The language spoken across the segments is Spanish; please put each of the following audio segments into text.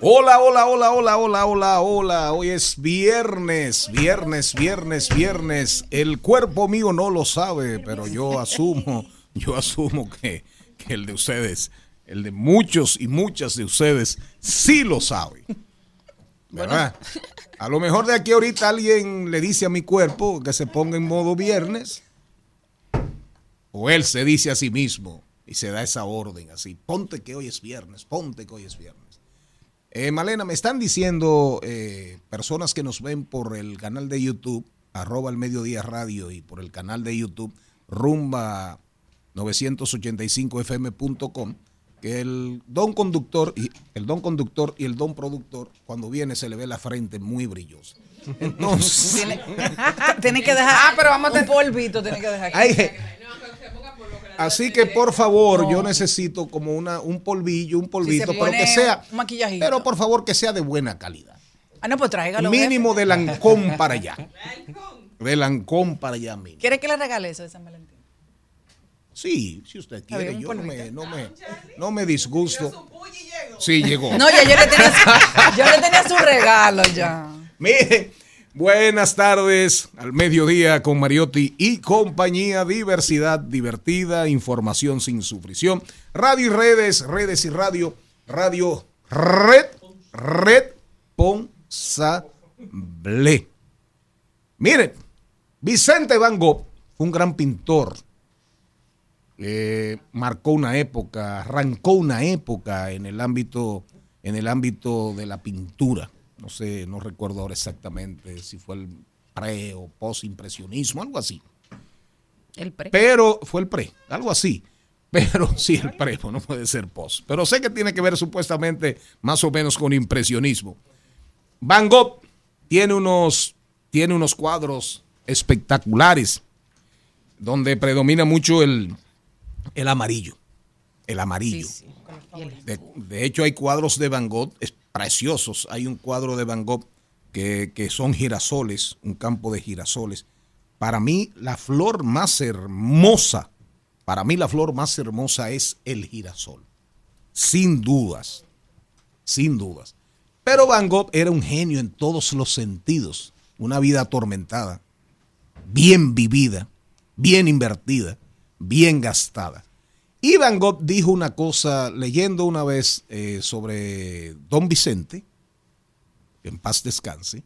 Hola, hola, hola, hola, hola, hola, hola. Hoy es viernes, viernes, viernes, viernes. El cuerpo mío no lo sabe, pero yo asumo, yo asumo que, que el de ustedes, el de muchos y muchas de ustedes, sí lo sabe. ¿Verdad? A lo mejor de aquí ahorita alguien le dice a mi cuerpo que se ponga en modo viernes. O él se dice a sí mismo y se da esa orden así. Ponte que hoy es viernes, ponte que hoy es viernes. Eh, Malena, me están diciendo eh, personas que nos ven por el canal de YouTube, arroba el mediodía radio y por el canal de YouTube, rumba 985fm.com, que el don conductor y el don conductor y el don productor, cuando viene se le ve la frente muy brillosa. Entonces, Tiene, tiene que dejar. Ah, pero vamos a un polvito, tiene que dejar. Ay, Así que por favor, yo necesito como una un polvillo, un polvito, pero que sea, un maquillajito. pero por favor que sea de buena calidad. Ah, no, pues tráigalo. Mínimo jefe. de Lancón para allá. De Lancón para allá mínimo. ¿Quiere que le regale eso de San Valentín? Sí, si usted quiere, yo no me, no me, no me disgusto. Sí, llegó. No, ya yo le tenía, su- yo le tenía su regalo ya. Mire, buenas tardes al mediodía con Mariotti y compañía, diversidad divertida, información sin sufrición, radio y redes, redes y radio, radio red, responsable. Miren, Vicente Van Gogh fue un gran pintor. Eh, marcó una época, arrancó una época en el ámbito, en el ámbito de la pintura. No sé, no recuerdo ahora exactamente si fue el pre o post impresionismo, algo así. El pre. Pero fue el pre, algo así. Pero sí, el pre, no puede ser post. Pero sé que tiene que ver supuestamente más o menos con impresionismo. Van Gogh tiene unos, tiene unos cuadros espectaculares donde predomina mucho el, el amarillo. El amarillo. De, de hecho, hay cuadros de Van Gogh preciosos. Hay un cuadro de Van Gogh que, que son girasoles, un campo de girasoles. Para mí, la flor más hermosa, para mí la flor más hermosa es el girasol. Sin dudas, sin dudas. Pero Van Gogh era un genio en todos los sentidos. Una vida atormentada, bien vivida, bien invertida, bien gastada. Y Van Gogh dijo una cosa, leyendo una vez eh, sobre Don Vicente, en paz descanse,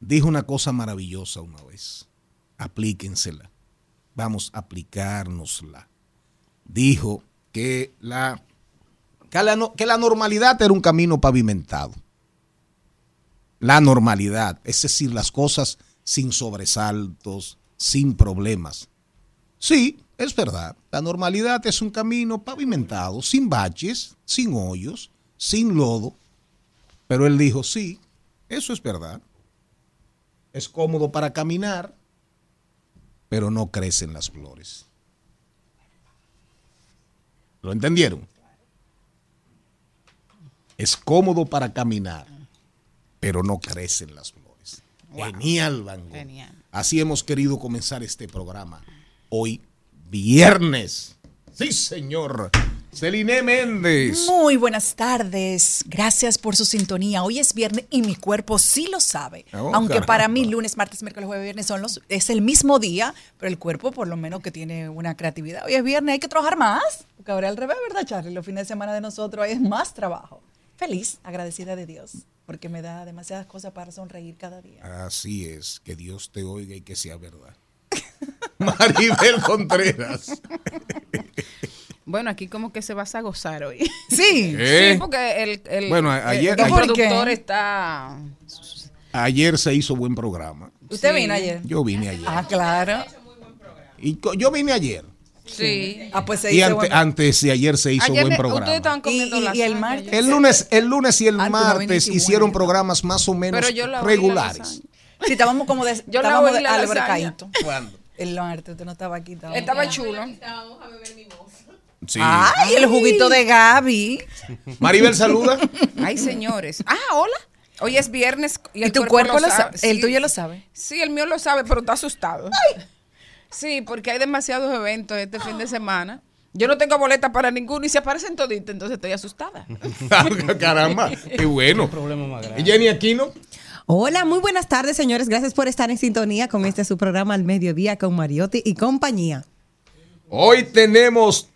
dijo una cosa maravillosa una vez. Aplíquensela. Vamos a aplicárnosla. Dijo que la, que la, que la normalidad era un camino pavimentado. La normalidad, es decir, las cosas sin sobresaltos, sin problemas. Sí, es verdad. La normalidad es un camino pavimentado, sin baches, sin hoyos, sin lodo. Pero él dijo, sí, eso es verdad. Es cómodo para caminar, pero no crecen las flores. ¿Lo entendieron? Es cómodo para caminar, pero no crecen las flores. Genial, Van Gogh. Genial. Así hemos querido comenzar este programa. Hoy, viernes. Sí, señor. Celine Méndez. Muy buenas tardes. Gracias por su sintonía. Hoy es viernes y mi cuerpo sí lo sabe. Oh, Aunque caramba. para mí lunes, martes, miércoles, jueves, viernes son los es el mismo día, pero el cuerpo por lo menos que tiene una creatividad. Hoy es viernes, hay que trabajar más. Porque ahora al revés, ¿verdad, Charlie? Los fines de semana de nosotros hay más trabajo. Feliz, agradecida de Dios, porque me da demasiadas cosas para sonreír cada día. Así es, que Dios te oiga y que sea verdad. Maribel Contreras. Bueno, aquí como que se vas a gozar hoy. Sí. ¿Eh? Sí, porque el, el, Bueno, ayer- el productor está... Ayer se hizo buen programa. ¿Usted Sí. vino ayer? Yo vine ayer. Ah, claro. Y yo vine ayer. Sí. Ah, pues se Y hizo ante- buen- antes de ayer se hizo Ayer buen programa. ustedes estaban comiendo Y- y- y lasaña, el martes- El lunes, el lunes y el Ah, martes hicieron bueno. programas más o menos Pero yo la oí, la regulares. Sí, estábamos como de, Yo la estábamos oí de la. ¿Cuándo? El martes, usted no estaba aquí. estábamos Estaba como- chulo. Sí. Ay, el juguito de Gaby. Maribel saluda. Ay, señores. Ah, hola. Hoy es viernes y el ¿Y tu cuerpo lo sabe? Sí. El tuyo lo sabe. Sí, el mío lo sabe, pero está asustado. Sí, porque hay demasiados eventos este fin de semana. Yo no tengo boleta para ninguno y se aparecen toditos, entonces estoy asustada. Caramba, qué bueno. ¿Y Jenny Aquino? Hola, muy buenas tardes, señores. Gracias por estar en sintonía con este su programa al mediodía con Mariotti y compañía. Hoy tenemos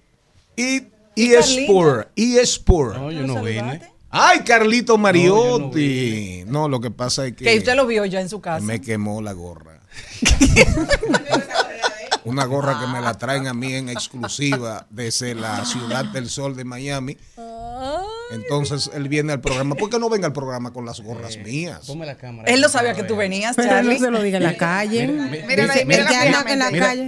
y eSport, eSport. No, yo no vine. Ay, Carlito Mariotti. No, lo que pasa es que, Que usted lo vio ya en su casa. me quemó la gorra. Una gorra que me la traen a mí en exclusiva desde la ciudad del sol de Miami. Entonces él viene al programa. ¿Por qué no venga al programa con las gorras mías? Ponme la cámara. Él lo sabía que tú venías, Pero Charlie. no se lo diga en la calle.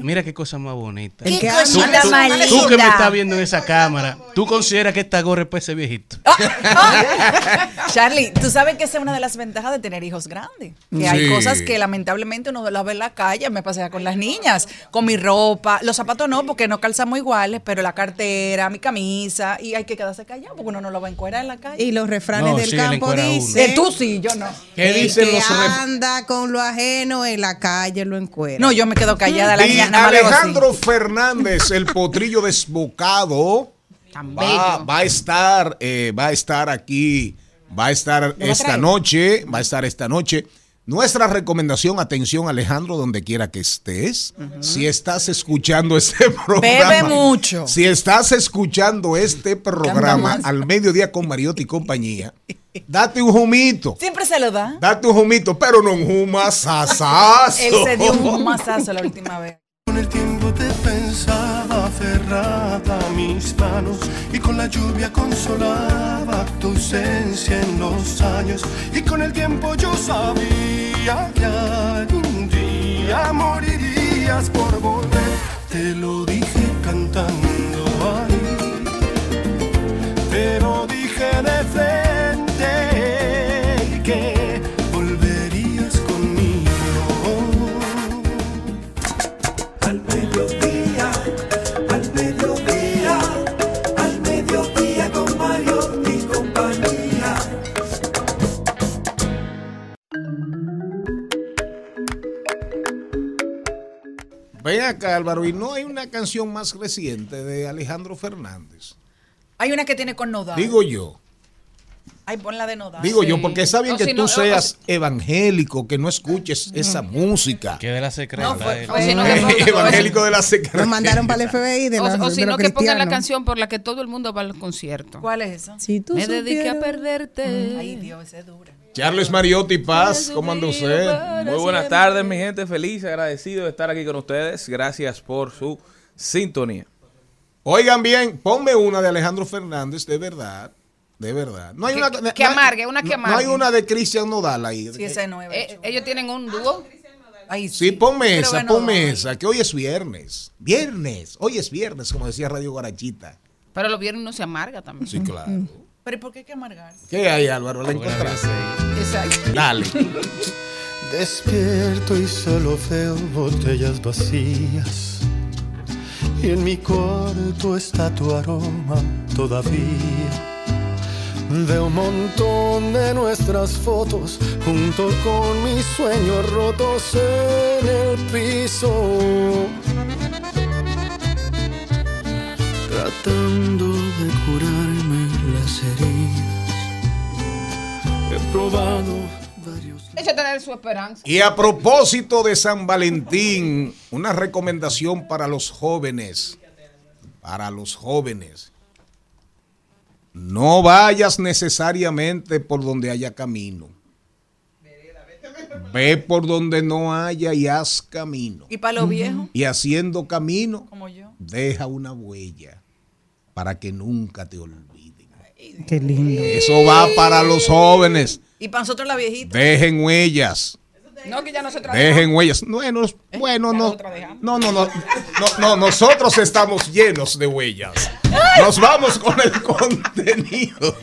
Mira, qué cosa más bonita. Que Tú, anda- cosita tú- más tú que me estás viendo en esa cámara, ¿tú consideras que esta gorra es para ese viejito? Charlie, tú sabes que esa es una de las ventajas de tener hijos grandes. Que hay cosas que lamentablemente uno las ve en la calle. Me pasea con las niñas, con mi ropa. Los zapatos no, porque no calzamos iguales, pero la cartera, mi camisa. Y hay que quedarse callado porque uno no lo va a encuerar en la calle. Y los refranes No, del sí, campo encuera dicen tú sí, yo no. ¿Qué el dicen que los anda con lo ajeno en la calle lo encuera. No, yo me quedo callada. La Y. Alejandro Fernández, el potrillo desbocado, va, va a estar, eh, va a estar aquí, va a estar esta noche, va a estar esta noche. Nuestra recomendación, atención Alejandro, donde quiera que estés, si estás escuchando este programa, Bebe mucho. si estás escuchando este programa al mediodía con Mariotti y compañía, date un humito, Siempre se lo da. date un humito, pero no un humasasazo. Él se dio un masazo la última vez. Mis manos y con la lluvia consolaba tu ausencia en los años y con el tiempo yo sabía que algún día morirías por volver. Te lo dije cantando ahí, te lo dije de Ven acá, Álvaro, y no hay una canción más reciente de Alejandro Fernández. Hay una que tiene con Nodal. Digo yo, Ay, ponla de Nodal. digo Sí. yo, porque está bien O que si tú no, o- seas evangélico, que no escuches esa música. Que de la secreta. Fue- que pongan- evangélico de la Lo secreta. mandaron para el FBI de, o- los- o si no, que pongan la canción por la que todo el mundo va al concierto. ¿Cuál es esa? Si tú Me dediqué a supieras- perderte. Ay, Dios, esa es dura. Charles Mariotti Paz, ¿cómo anda usted? Muy buenas tardes, mi gente. Feliz, agradecido de estar aquí con ustedes. Gracias por su sintonía. Oigan bien, ponme una de Alejandro Fernández, de verdad, de verdad. No hay Que- una que- amargue, una que no- No hay amargue. una de Cristian Nodal ahí. Sí, esa es nueva. Eh, ellos tienen un dúo. Ay, Sí, ponme Pero esa, bueno, ponme esa, que hoy es viernes. Viernes, hoy es viernes, como decía Radio Guarachita. Pero los viernes no se amarga también. Sí, claro. Pero ¿y por qué hay que amargar? ¿Qué hay, Álvaro? ¿La encontraste? Exacto. Dale. Despierto y solo veo botellas vacías y en mi cuarto está tu aroma todavía. De un montón de nuestras fotos, junto con mis sueños rotos en el piso. Tratando de curarme las heridas. He probado varios. Echa a tener su esperanza. Y a propósito de San Valentín, una recomendación para los jóvenes. Para los jóvenes. No vayas necesariamente por donde haya camino. Ve por donde no haya y haz camino. Y para los viejos, Y haciendo camino, como yo. deja una huella para que nunca te olviden. Qué lindo. Eso va para los jóvenes. Y para nosotros la viejita. Dejen huellas. No, que ya nosotros Dejen huellas. Bueno, bueno, no. No, no, no. No, no, nosotros estamos llenos de huellas. Nos vamos con el contenido.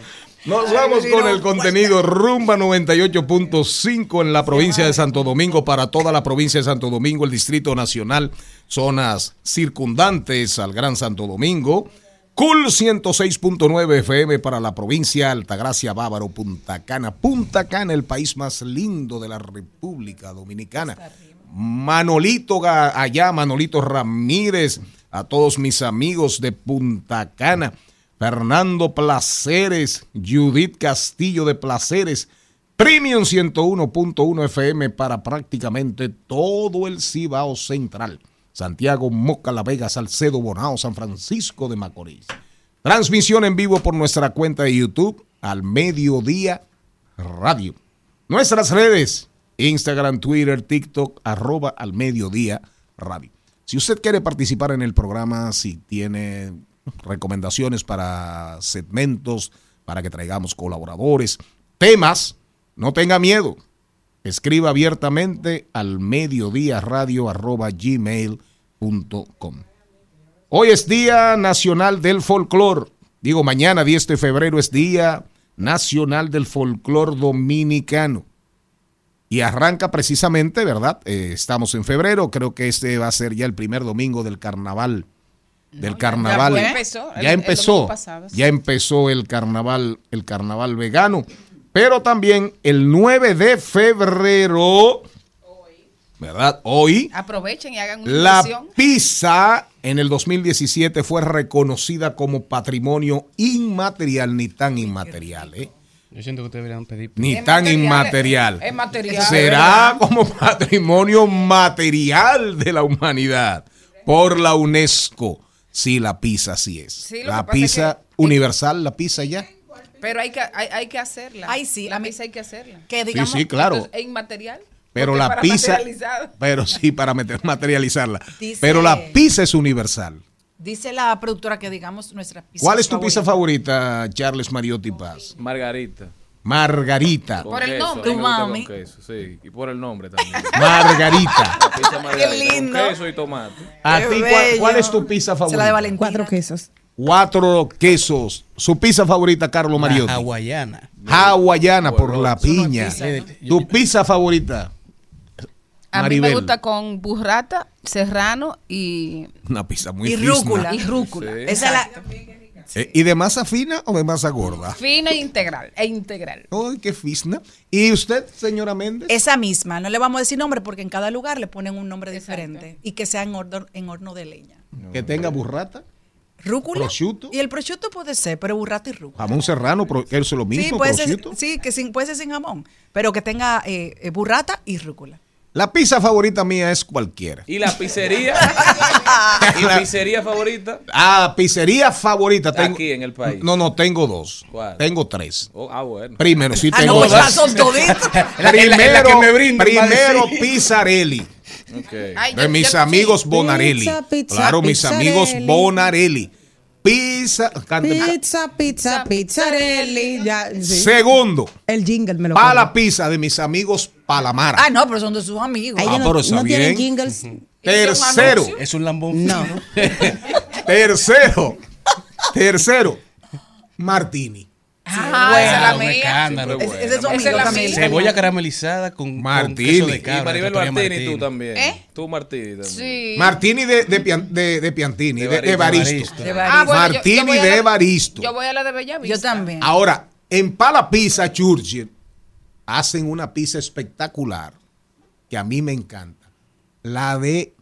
Nos vamos con el contenido Rumba 98.5 en la provincia de Santo Domingo para toda la provincia de Santo Domingo, el Distrito Nacional, zonas circundantes al Gran Santo Domingo. Cool 106.9 FM para la provincia Altagracia, Bávaro, Punta Cana. Punta Cana, el país más lindo de la República Dominicana. Manolito allá, Manolito Ramírez, a todos mis amigos de Punta Cana. Fernando Placeres, Judith Castillo de Placeres, Premium 101.1 FM para prácticamente todo el Cibao Central. Santiago, Moca, La Vega, Salcedo, Bonao, San Francisco de Macorís. Transmisión en vivo por nuestra cuenta de YouTube al mediodía radio. Nuestras redes, Instagram, Twitter, TikTok, arroba al mediodía radio. Si usted quiere participar en el programa, si tiene recomendaciones para segmentos, para que traigamos colaboradores, temas, no tenga miedo. Escriba abiertamente al mediodía radio arroba gmail.com. Hoy es Día Nacional del Folclor. Digo, mañana 10 de febrero es Día Nacional del Folclor Dominicano. Y arranca precisamente, ¿verdad? Eh, estamos en febrero, creo que este va a ser ya el primer domingo del carnaval. Del carnaval. ya empezó, Ya el empezó. domingo pasado, sí. Ya empezó el carnaval, el carnaval vegano. Pero también el 9 de febrero, ¿verdad? Hoy, Aprovechen y hagan una la inversión. pizza en el 2017 fue reconocida como patrimonio inmaterial, ni tan inmaterial, ¿eh? Yo siento que ustedes deberían pedir. Ni Es tan material, inmaterial. es material. Será como patrimonio material de la humanidad por la UNESCO. Sí, la pizza sí es. Sí, la es pizza que- universal, la pizza ya. Pero hay que, hay, hay que hacerla. Ay, sí, La a mí- pizza hay que hacerla. Que digamos, sí, claro. Entonces, ¿Es inmaterial? Pero la para pizza, pero sí para meter- materializarla. Dice- Pero la pizza es universal. dice la productora que digamos nuestra pizza. ¿Cuál es tu pizza favorita, Charles Mariotti Paz? Margarita. Margarita. Con Por el queso, nombre. Umami. con queso, sí. Y por el nombre también. Margarita. Margarita lindo. Con queso y tomate. ¿A Qué ti cuál, es tu pizza Se la de favorita? Valentina. Cuatro quesos. Cuatro quesos. Su pizza favorita, Carlos Mariotti. Hawaiana. Hawaiana por la piña. pizza, ¿no? Tu pizza favorita. A mí Maribel. me gusta con burrata, serrano y, Una pizza muy Y rúcula. y rúcula. Sí. Esa es la, Eh, ¿Y de masa fina o de masa gorda? Fina e integral. E integral. ¡Ay, qué fisna! ¿Y usted, señora Méndez? esa misma. No le vamos a decir nombre porque en cada lugar le ponen un nombre diferente y que sea en horno, en horno de leña. Que tenga burrata, Rúcula. Prosciutto. Y el prosciutto puede ser, pero burrata y rúcula. jamón serrano, que es lo Sí, mismo, puede ser, prosciutto. sí, que sin, puede ser sin jamón, pero que tenga eh, eh, burrata y rúcula. La pizza favorita mía es cualquiera. ¿Y la pizzería? ¿Y La- pizzería favorita? Ah, pizzería favorita. Tengo, Aquí en el país. No, no, tengo dos. ¿Cuál? Tengo tres. Oh, ah, bueno. Primero, sí Ah, tengo no, dos. ya son toditos. Primero, que me brindan, primero sí. Pizzarelli. Ok. Ay, De yo- mis yo- amigos sí. Bonarelli. Pizza, pizza, claro, mis pizzarelli. amigos Bonarelli. Pizza. cante- Pizza, pizza, pizzarelli. Ya, sí. Segundo, El jingle me lo para la pizza de mis amigos Palamara. Ah, no, pero son de sus amigos. Ah, no, pero está no tienen bien. jingles. Tercero, Es un lambón. No. tercero, tercero, Martini. Ajá, esa es la mía. escándalo. Ese- ese es amigo, es mía. Cebolla caramelizada con, Martini. con queso de cabra. Y Maribel Victoria Martini, tú Martini. también. ¿Eh? Tú Martini también. Sí. Martini de, de, Pian- de- de Piantini, de, De de Baristo. De Ah, Baristo. bueno, yo- yo Martini de la- Baristo. Yo voy a la de Bellavista. Yo también. Ahora, en Pala Pizza Churchill hacen una pizza espectacular que a mí me encanta. La de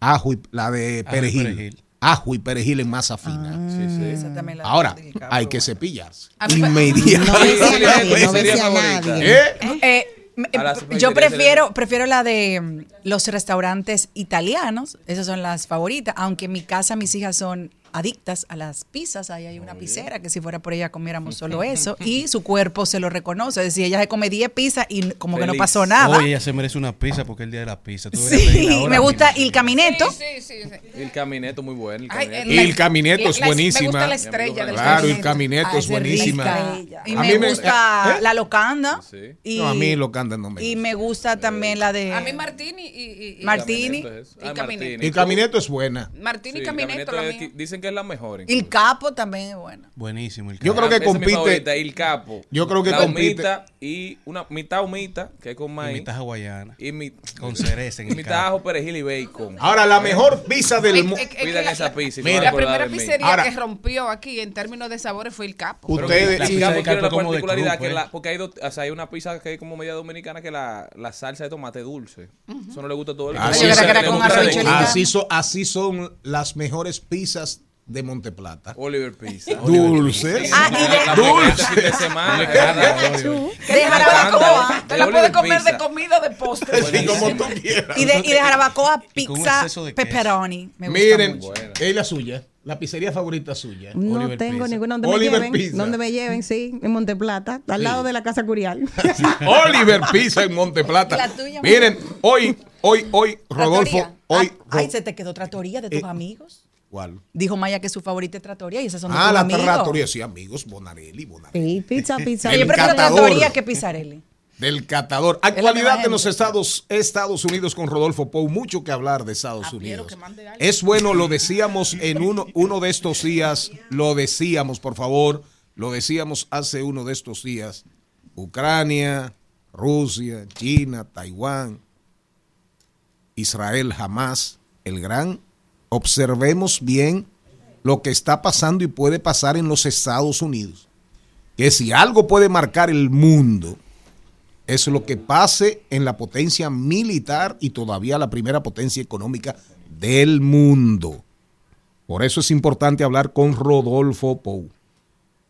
ajo y la de Ajo y perejil. Ajo y perejil en masa fina. Sí, sí. Esa también la- Ahora, hay que cepillarse. Inmediatamente. besé a nadie, no Sería besé a favorita. nadie. ¿Eh? Eh, las yo prefiero, prefiero la de mm, los restaurantes italianos, esas son las favoritas, aunque en mi casa mis hijas son adictas a las pizzas, ahí hay una pizzera que si fuera por ella comiéramos solo eso y su cuerpo se lo reconoce, es decir, ella se come 10 pizzas y como que no pasó nada. Oye, ella se merece una pizza porque es el día de la pizza. Tú Sí, ahora me gusta el camineto. Sí, sí, sí. sí. El camineto muy bueno. El camineto. Y el camineto es buenísima. Me gusta la estrella del Claro, el camineto. camineto Ah, es buenísima. Y A me, mí me- gusta ¿Eh? la locanda. Sí. Y, No, a mí lo cantan no me Y gusta. me gusta también la de A mí Martini y, y- y- Martini. Camineto es- Y Ah, camineto. Martini. El camineto es buena. Martini Sí, y el Camineto, mía. Dicen que es la mejor. y el capo también es buena. Buenísimo. El Yo creo que esa es mi compite- favorita, el capo. Yo creo que la compite- humita y una mitad humita, que es con Y maíz. mitad hawaiana. Y mi, Con cereza en y el mitad capo. ajo, perejil y bacon. Ahora, la mejor pizza del mundo. la- esa pizza y Mira, La primera pizzería Ahora- que rompió aquí en términos de sabores fue el Capo. Ustedes, La El pizza capo de capo particularidad cruz, que ¿eh? la, porque hay, dos, o sea, hay una pizza que es como media dominicana que la, la salsa de tomate dulce. Eso no le gusta a todo el mundo. Así, así son, así son las mejores pizzas de Monteplata. Oliver Pizza. Dulces. Ah, y de- La Dulce. fin de semana. De jarabacoa. Te la De puedes comer de comida de postre. Sí, como tú quieras. Y de, y de jarabacoa, pizza, pepperoni. Me gusta Miren, mucho. es la suya. La pizzería favorita suya. No Oliver tengo Pizza. ninguna donde Oliver me lleven. Pizza. Donde me lleven, sí, en Monteplata, al lado de la Casa Curial. Oliver Pizza en Monteplata. La tuya, Miren, hoy, hoy, hoy, Rodolfo, hoy. Ah, ay, se te quedó tratoría de tus Eh, amigos. ¿Cuál? Dijo Maya que su favorita es tratoría y esas son de Ah, la amigos. trattoria, sí, amigos, Bonarelli, Bonarelli. Sí, pizza, pizza. Yo prefiero tratoría que Pizzarelli. Del catador. Actualidad de los. Estados, Estados Unidos con Rodolfo Pou. Mucho que hablar de Estados Ah, Unidos. Es bueno, lo decíamos en uno, uno de estos días. Lo decíamos, por favor. Lo decíamos hace uno de estos días. Ucrania, Rusia, China, Taiwán, Israel jamás. El gran. Observemos bien lo que está pasando y puede pasar en los Estados Unidos. Que si algo puede marcar el mundo, es lo que pase en la potencia militar y todavía la primera potencia económica del mundo. Por eso es importante hablar con Rodolfo Pou.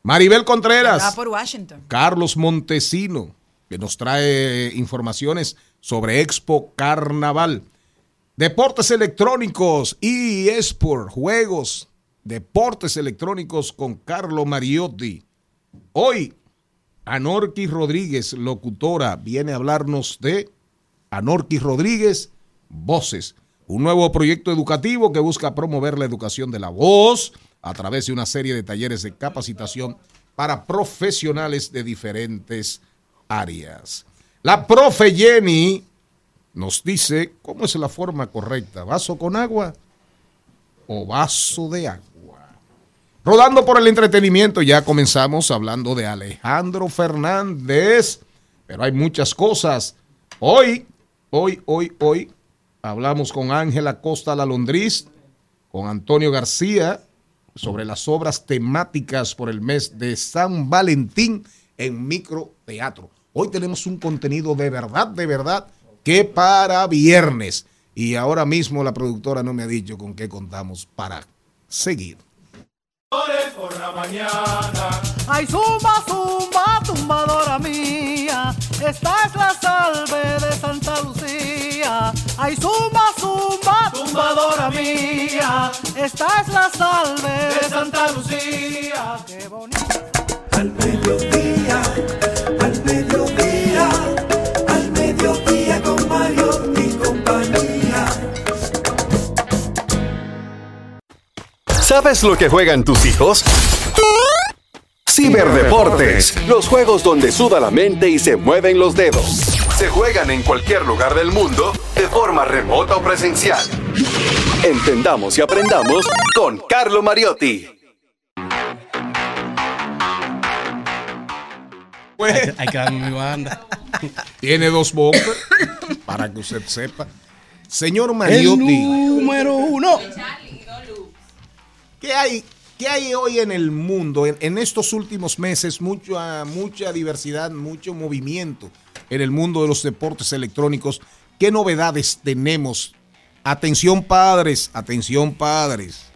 Maribel Va Contreras, por Washington. Carlos Montesino, que nos trae informaciones sobre Expo Carnaval. Deportes electrónicos y Esport, juegos, deportes electrónicos con Carlo Mariotti. Hoy, Anorki Rodríguez, locutora, viene a hablarnos de Anorki Rodríguez, Voces, un nuevo proyecto educativo que busca promover la educación de la voz a través de una serie de talleres de capacitación para profesionales de diferentes áreas. La profe Jenny nos dice cómo es la forma correcta, vaso con agua o vaso de agua. Rodando por el entretenimiento, ya comenzamos hablando de Alejandro Fernández, pero hay muchas cosas. Hoy, hoy, hoy, hoy, hablamos con Ángela Costa La Londriz, con Antonio García, sobre las obras temáticas por el mes de San Valentín en microteatro. Hoy tenemos un contenido de verdad, de verdad, que para viernes. Y ahora mismo la productora no me ha dicho con qué contamos para seguir. Ay, zumba, zumba, tumbadora mía. Esta es la salve de Santa Lucía. Ay, zumba, zumba, tumbadora mía. Esta es la salve de Santa Lucía. Qué bonito. Al mediodía, al mediodía, Compañía. ¿Sabes lo que juegan tus hijos? Ciberdeportes, los juegos donde suda la mente y se mueven los dedos. Se juegan en cualquier lugar del mundo, de forma remota o presencial. Entendamos y aprendamos con Carlo Mariotti. Pues, Hay, que- hay que darme mi banda. tiene dos bumpers, para que usted sepa. Señor El Mariotti, número uno. ¿qué hay, qué hay hoy en el mundo? En, en estos últimos meses, mucha, mucha diversidad, mucho movimiento en el mundo de los deportes electrónicos. ¿Qué novedades tenemos? Atención padres, atención padres.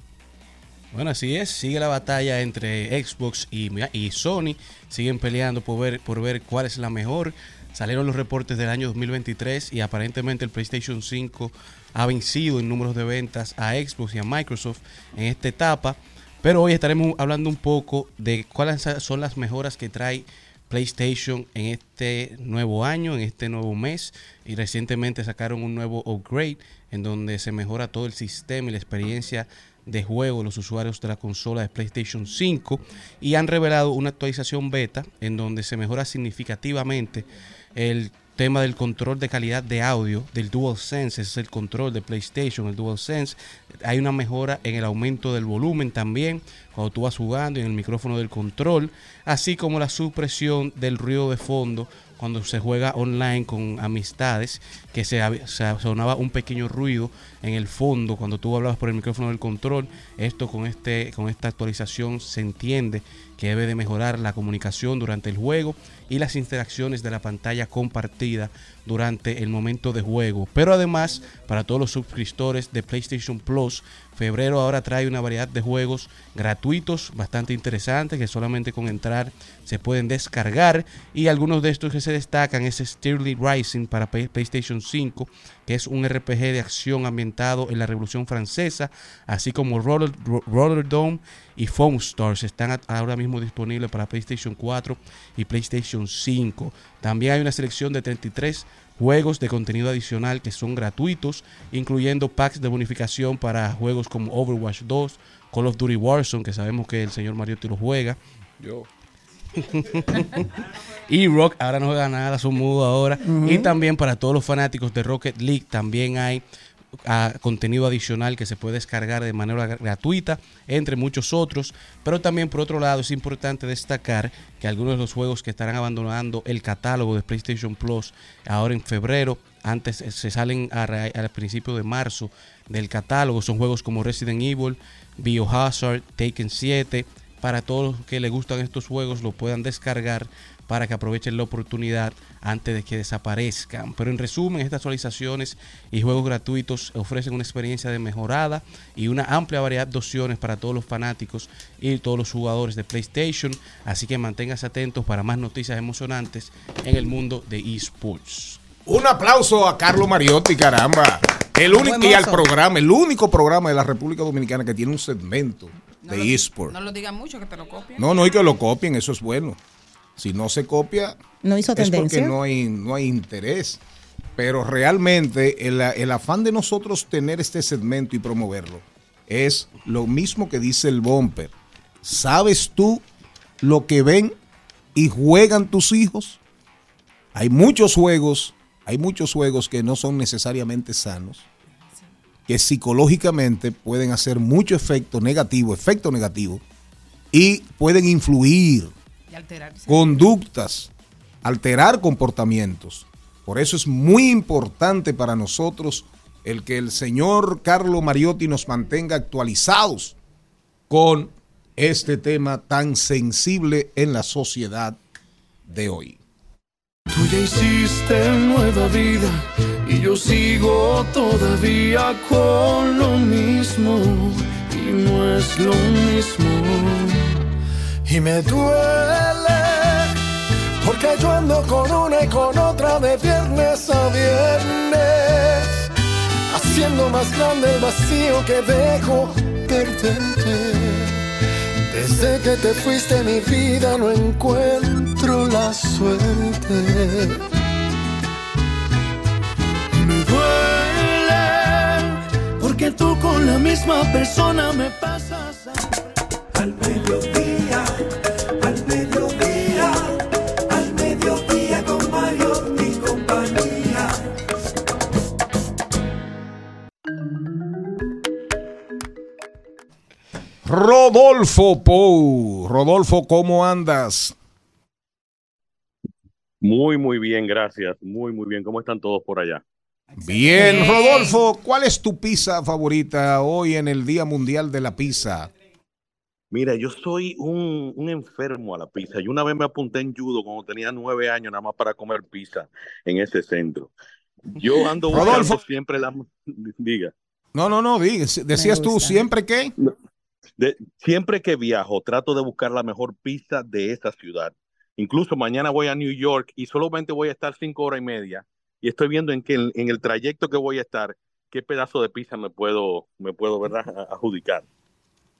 Bueno, así es. Sigue la batalla entre Xbox y, Sony. Siguen peleando por ver, por ver cuál es la mejor. Salieron los reportes del año 2023 y aparentemente el PlayStation 5 ha vencido en números de ventas a Xbox y a Microsoft en esta etapa. Pero hoy estaremos hablando un poco de cuáles son las mejoras que trae PlayStation en este nuevo año, en este nuevo mes. Y recientemente sacaron un nuevo upgrade en donde se mejora todo el sistema y la experiencia de juego los usuarios de la consola de PlayStation 5 y han revelado una actualización beta en donde se mejora significativamente el tema del control de calidad de audio del DualSense, ese es el control de PlayStation, el DualSense. Hay una mejora en el aumento del volumen también cuando tú vas jugando y en el micrófono del control, así como la supresión del ruido de fondo cuando se juega online con amistades, que se, se sonaba un pequeño ruido en el fondo cuando tú hablabas por el micrófono del control. Esto con, este, con esta actualización se entiende que debe de mejorar la comunicación durante el juego y las interacciones de la pantalla compartida durante el momento de juego. Pero además, para todos los suscriptores de PlayStation Plus, febrero ahora trae una variedad de juegos gratuitos bastante interesantes que solamente con entrar se pueden descargar y algunos de estos que se destacan es Steely Rising para Play- PlayStation 5 que es un RPG de acción ambientado en la Revolución Francesa así como Roller, Ro- Roller Dome y Foam Stars están ahora mismo disponibles para PlayStation 4 y PlayStation 5 también hay una selección de 33 juegos de contenido adicional que son gratuitos, incluyendo packs de bonificación para juegos como Overwatch 2, Call of Duty Warzone, que sabemos que el señor Mariotti lo juega. Yo. y Rock ahora no juega nada, son mudos ahora. Y también para todos los fanáticos de Rocket League también hay ah, contenido adicional que se puede descargar de manera gra- gratuita, entre muchos otros. Pero también por otro lado es importante destacar que algunos de los juegos que estarán abandonando el catálogo de PlayStation Plus ahora en febrero, antes eh, se salen a al principio de marzo del catálogo, son juegos como Resident Evil, Biohazard, Taken 7, para todos los que les gustan estos juegos lo puedan descargar para que aprovechen la oportunidad antes de que desaparezcan. Pero en resumen, estas actualizaciones y juegos gratuitos ofrecen una experiencia de mejorada y una amplia variedad de opciones para todos los fanáticos y todos los jugadores de PlayStation. Así que manténganse atentos para más noticias emocionantes en el mundo de esports. Un aplauso a Carlos Mariotti, caramba. El único y al programa, el único programa de la República Dominicana que tiene un segmento de eSport. No lo digan mucho, que te lo copien. No, no hay que lo copien, eso es bueno. Si no se copia, No hizo es porque tendencia. no hay, no hay interés. Pero realmente el, el afán de nosotros tener este segmento y promoverlo es lo mismo que dice el bumper. ¿Sabes tú lo que ven y juegan tus hijos? Hay muchos juegos, hay muchos juegos que no son necesariamente sanos, que psicológicamente pueden hacer mucho efecto negativo, efecto negativo, y pueden influir Y alterarse. conductas, alterar comportamientos. Por eso es muy importante para nosotros el que el señor Carlo Mariotti nos mantenga actualizados con este tema tan sensible en la sociedad de hoy. Tú ya hiciste nueva vida y yo sigo todavía con lo mismo y no es lo mismo. Y me duele porque yo ando con una y con otra de viernes a viernes, haciendo más grande el vacío que dejo perderte. Desde que te fuiste mi vida no encuentro la suerte. Me duele porque tú con la misma persona me pasas. Al mediodía, Rodolfo Pou. Rodolfo, ¿cómo andas? Muy, muy bien, gracias. Muy, muy bien. ¿Cómo están todos por allá? Bien, Rodolfo, ¿cuál es tu pizza favorita hoy en el Día Mundial de la Pizza? Mira, yo soy un, un enfermo a la pizza. Yo una vez me apunté en judo cuando tenía nueve años nada más para comer pizza en ese centro. Yo ando buscando Rodolfo. siempre la... Diga. No, no, no, di- decías tú siempre que... De- siempre que viajo, trato de buscar la mejor pizza de esa ciudad. Incluso mañana voy a New York y solamente voy a estar cinco horas y media y estoy viendo en que en, en el trayecto que voy a estar, qué pedazo de pizza me puedo, me puedo, ¿verdad? a- adjudicar.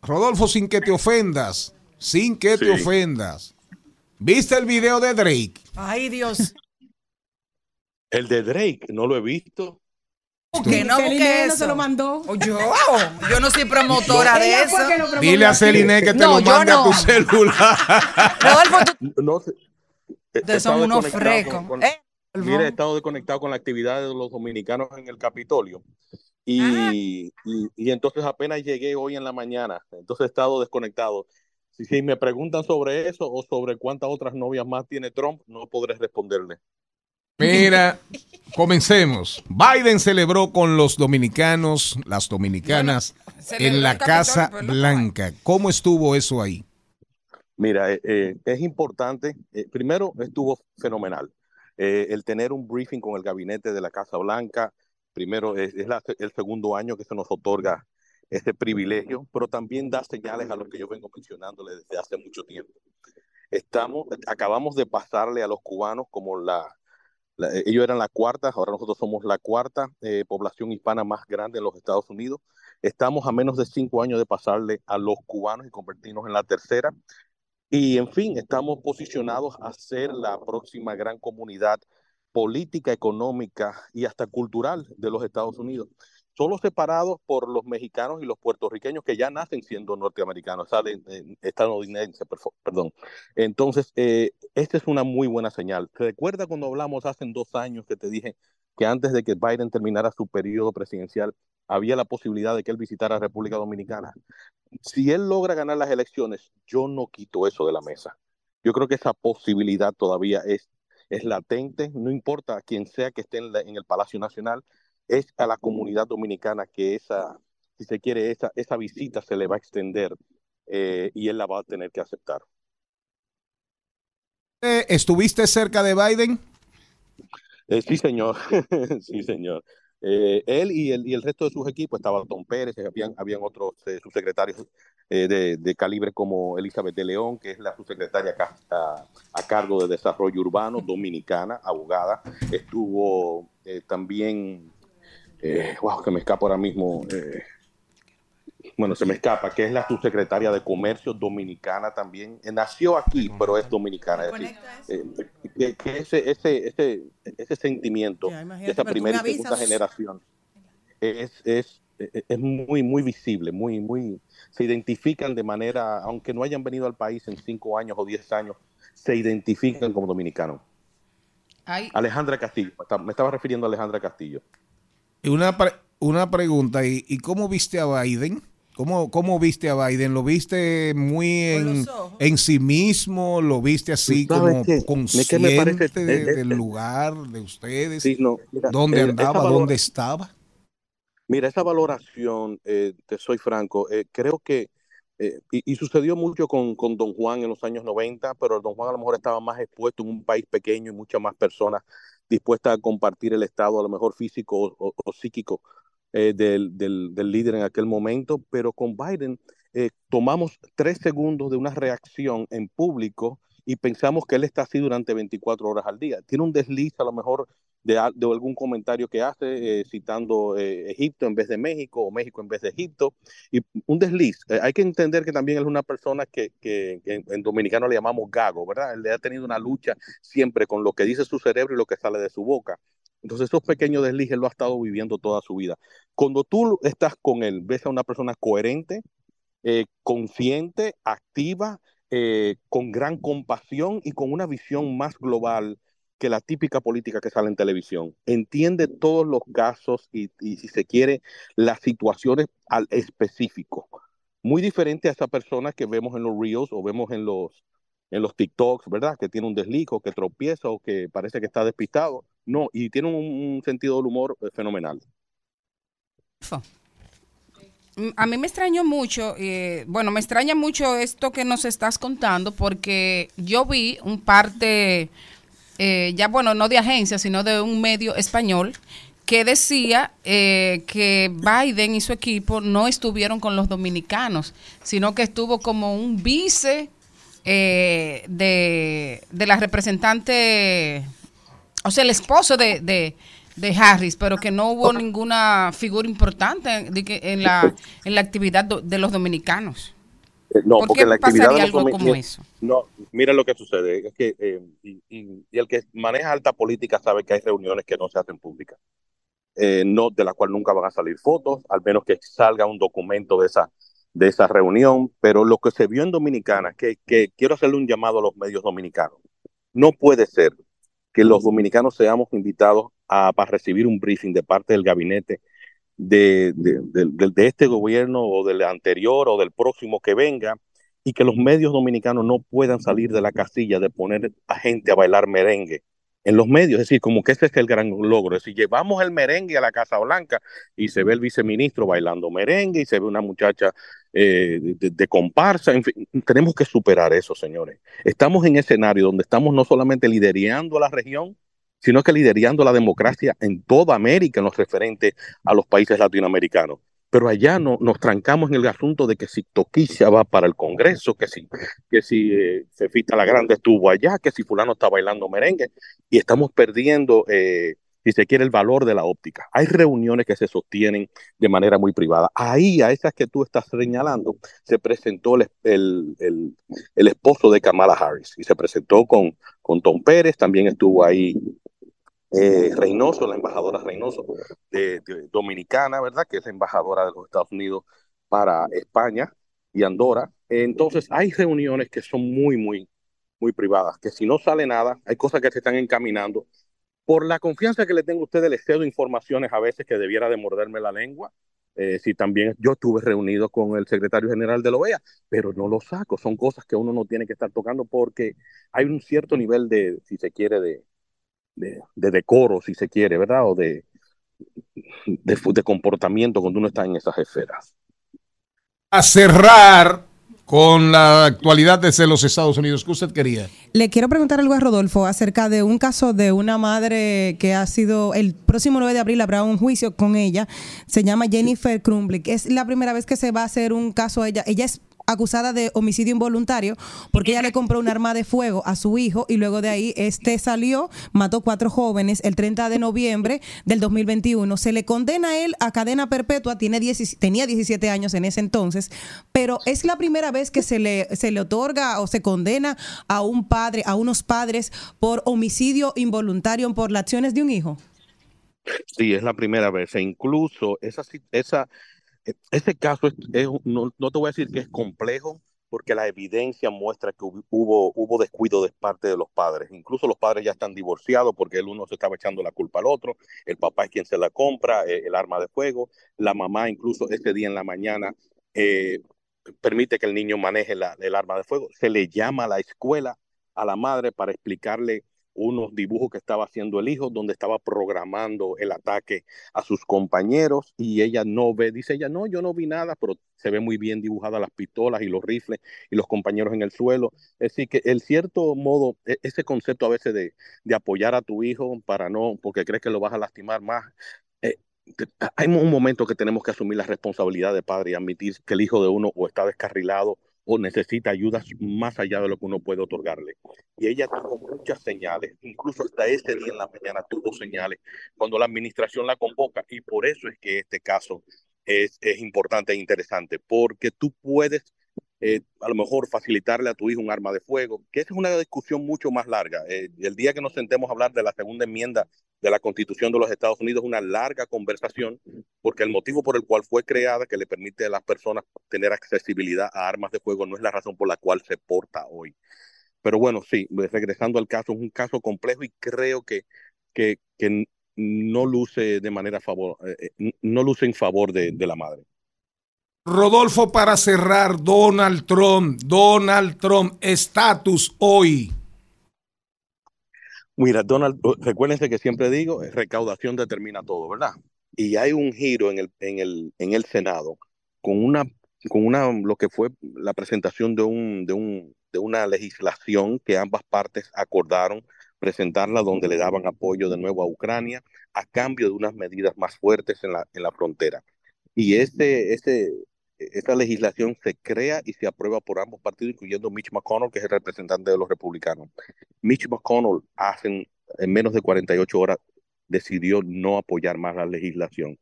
Rodolfo, sin que te ofendas, sin que te ofendas. ¿Viste el video de Drake? Ay, Dios. El de Drake, no lo he visto. Que no Celine no se lo mandó. Yo, yo no soy promotora de eso. Dile a Celine que te No, lo yo mande a tu celular. Rodolfo, tú No sé. He- he Ustedes son estado unos desconectado frecos. con- con- Eh, Mira, he estado desconectado con la actividad de los dominicanos en el Capitolio. Y, Ah. y, y entonces apenas llegué hoy en la mañana, entonces he estado desconectado. Si, si me preguntan sobre eso o sobre cuántas otras novias más tiene Trump, no podré responderle. Mira, comencemos. Biden celebró con los dominicanos, las dominicanas, en la Casa Blanca. ¿Cómo estuvo eso ahí? Mira, eh, eh, es importante. eh, primero, estuvo fenomenal. Eh, el tener un briefing con el gabinete de la Casa Blanca, primero, es, es la- el segundo año que se nos otorga ese privilegio, pero también da señales a lo que yo vengo mencionándole desde hace mucho tiempo. Estamos, acabamos de pasarle a los cubanos como la, la- eh, ellos eran la cuarta, ahora nosotros somos la cuarta eh, población hispana más grande en los Estados Unidos. Estamos a menos de cinco años de pasarle a los cubanos y convertirnos en la tercera. Y en fin, estamos posicionados a ser la próxima gran comunidad política, económica y hasta cultural de los Estados Unidos. Solo separados por los mexicanos y los puertorriqueños que ya nacen siendo norteamericanos, salen eh, estadounidenses, perdón. Entonces, eh, esta es una muy buena señal. ¿Te recuerda cuando hablamos hace dos años que te dije que antes de que Biden terminara su periodo presidencial, había la posibilidad de que él visitara República Dominicana? si él logra ganar las elecciones, yo no quito eso de la mesa. Yo creo que esa posibilidad todavía es, es latente, no importa a quien sea que esté en, la- en el Palacio Nacional, es a la comunidad dominicana que esa, si se quiere, esa, esa visita se le va a extender eh, y él la va a tener que aceptar. Eh, ¿Estuviste cerca de Biden? Eh, sí, señor. sí, señor. Eh, él y el, y el resto de sus equipos, estaba Tom Pérez, habían, habían otros eh, subsecretarios eh, de, de calibre como Elizabeth de León, que es la subsecretaria a, a cargo de Desarrollo Urbano, dominicana, abogada. Estuvo también, eh, wow, que me escapa ahora mismo, eh, bueno, se me escapa, que es la subsecretaria de Comercio dominicana también. Eh, nació aquí, pero es dominicana. Es decir, eh, que, que ese, ese, ese, ese sentimiento de esa primera me y segunda generación es, es, es muy, muy visible, muy, muy, se identifican de manera, aunque no hayan venido al país en cinco años o diez años, se identifican como dominicanos. Ay, Alejandra Castillo, me estaba refiriendo a Alejandra Castillo. Y una, pre- una pregunta, ¿y, y cómo viste a Biden? ¿Cómo, ¿Cómo viste a Biden? ¿Lo viste muy en, en sí mismo? ¿Lo viste así ¿Tú sabes como qué? Consciente que me parece- de- eh, eh, del eh, lugar de ustedes? Sí, no, mira, ¿Dónde eh, andaba? ¿Dónde estaba? Mira, esa valoración, eh, te soy franco, eh, creo que, eh, y, y sucedió mucho con, con Don Juan en los años 90, pero Don Juan a lo mejor estaba más expuesto en un país pequeño y muchas más personas dispuestas a compartir el estado, a lo mejor físico o psíquico eh, del, del- del líder en aquel momento, pero con Biden eh, tomamos tres segundos de una reacción en público y pensamos que él está así durante 24 horas al día. Tiene un desliz a lo mejor de, al- de algún comentario que hace eh, citando eh, Egipto en vez de México o México en vez de Egipto. Y un desliz. Eh, hay que entender que también es una persona que, que- en, en dominicano le llamamos gago, ¿verdad? Él ha tenido una lucha siempre con lo que dice su cerebro y lo que sale de su boca. Entonces esos pequeños deslices lo ha estado viviendo toda su vida. Cuando tú estás con él, ves a una persona coherente, consciente, activa, con gran compasión y con una visión más global que la típica política que sale en televisión. Entiende todos los casos y, si se quiere, las situaciones al específico. Muy diferente a esa persona que vemos en los reels o vemos en los, en los TikToks, ¿verdad? Que tiene un deslizo, que tropieza o que parece que está despistado. No, y tiene un, un sentido del humor eh, fenomenal. Mm, A mí me extrañó mucho, eh, bueno, me extraña mucho esto que nos estás contando porque yo vi un parte, eh, ya bueno, no de agencia, sino de un medio español que decía eh, que Biden y su equipo no estuvieron con los dominicanos, sino que estuvo como un vice eh, de, de la representante, o sea, el esposo de, de, de Harris, pero que no hubo ninguna figura importante que- en, la, en la actividad de los dominicanos. Eh, No, ¿Por porque la actividad de los algo como eso? No, mira lo que sucede, es que eh, y, y- y el que maneja alta política sabe que hay reuniones que no se hacen públicas, eh, no de las cuales nunca van a salir fotos, al menos que salga un documento de esa de esa reunión, pero lo que se vio en Dominicana, que, que quiero hacerle un llamado a los medios dominicanos, no puede ser que los dominicanos seamos invitados a, para recibir un briefing de parte del gabinete de, de- de- este gobierno o del anterior o del próximo que venga y que los medios dominicanos no puedan salir de la casilla de poner a gente a bailar merengue en los medios, es decir, como que ese es el gran logro, es decir, llevamos el merengue a la Casa Blanca y se ve el viceministro bailando merengue y se ve una muchacha eh, de, de comparsa, en fin, tenemos que superar eso, señores. Estamos en escenario donde estamos no solamente liderando a la región, sino que liderando la democracia en toda América en los referentes a los países latinoamericanos. Pero allá no, nos trancamos en el asunto de que si Toquilla va para el Congreso, que si, que si eh, la Grande estuvo allá, que si fulano está bailando merengue, y estamos perdiendo, eh, si se quiere, el valor de la óptica. Hay reuniones que se sostienen de manera muy privada. Ahí, a esas que tú estás señalando, se presentó el, el esposo de Kamala Harris, y se presentó con, con Tom Pérez, también estuvo ahí eh, Reynoso, la embajadora Reynoso de, de Dominicana, ¿verdad? Que es embajadora de los Estados Unidos para España y Andorra. Entonces, hay reuniones que son muy, muy, muy privadas, que si no sale nada, hay cosas que se están encaminando. Por la confianza que le tengo a ustedes, les cedo informaciones a veces que debiera de morderme la lengua. Eh, si también yo estuve reunido con el secretario general de la OEA, pero no lo saco. Son cosas que uno no tiene que estar tocando porque hay un cierto nivel de, si se quiere, de, de, de decoro, si se quiere, ¿verdad? O de, de, de comportamiento cuando uno está en esas esferas. A cerrar con la actualidad desde los Estados Unidos. ¿Qué usted quería? Le quiero preguntar algo a Rodolfo acerca de un caso de una madre que ha sido, el próximo 9 de abril habrá un juicio con ella, se llama Jennifer Krumblick. Es la primera vez que se va a hacer un caso a ella. Ella es acusada de homicidio involuntario porque ella le compró un arma de fuego a su hijo y luego de ahí este salió, mató cuatro jóvenes el 30 de noviembre del 2021. Se le condena a él a cadena perpetua, tiene 10 tenía 17 años en ese entonces, pero es la primera vez que se le, se le otorga o se condena a un padre, a unos padres por homicidio involuntario por las acciones de un hijo. Sí, es la primera vez. E incluso esa, esa, e- ese caso es, no, no te voy a decir que es complejo, porque la evidencia muestra que hubo, hubo, hubo descuido de parte de los padres. Incluso los padres ya están divorciados porque el uno se estaba echando la culpa al otro, el papá es quien se la compra, eh, el arma de fuego, la mamá incluso ese día en la mañana eh, permite que el niño maneje la- el arma de fuego. Se le llama a la escuela a la madre para explicarle unos dibujos que estaba haciendo el hijo, donde estaba programando el ataque a sus compañeros y ella no ve, dice ella, no, yo no vi nada, pero se ve muy bien dibujadas las pistolas y los rifles y los compañeros en el suelo. Decir, que el cierto modo, e- ese concepto a veces de, de apoyar a tu hijo para no, porque crees que lo vas a lastimar más, eh, hay un momento que tenemos que asumir la responsabilidad de padre y admitir que el hijo de uno o está descarrilado o necesita ayuda más allá de lo que uno puede otorgarle. Y ella tuvo muchas señales, incluso hasta ese día en la mañana tuvo señales cuando la administración la convoca y por eso es que este caso es, es importante e interesante, porque tú puedes eh, a lo mejor facilitarle a tu hijo un arma de fuego, que esa es una discusión mucho más larga. Eh, el día que nos sentemos a hablar de la segunda enmienda de la Constitución de los Estados Unidos una larga conversación, porque el motivo por el cual fue creada, que le permite a las personas tener accesibilidad a armas de fuego, no es la razón por la cual se porta hoy. Pero bueno, sí, regresando al caso, es un caso complejo y creo que, que, que no luce de manera favor, eh, no luce en favor de, de la madre. Rodolfo, para cerrar, Donald Trump, Donald Trump, estatus hoy. Mira, Donald, recuérdense que siempre digo, recaudación determina todo, ¿verdad? Y hay un giro en el, en el, en el Senado con una, con una, lo que fue la presentación de un, de un, de una legislación que ambas partes acordaron presentarla donde le daban apoyo de nuevo a Ucrania a cambio de unas medidas más fuertes en la, en la frontera. Y este, este, esta legislación se crea y se aprueba por ambos partidos, incluyendo Mitch McConnell, que es el representante de los republicanos. Mitch McConnell hace en menos de 48 horas decidió no apoyar más la legislación.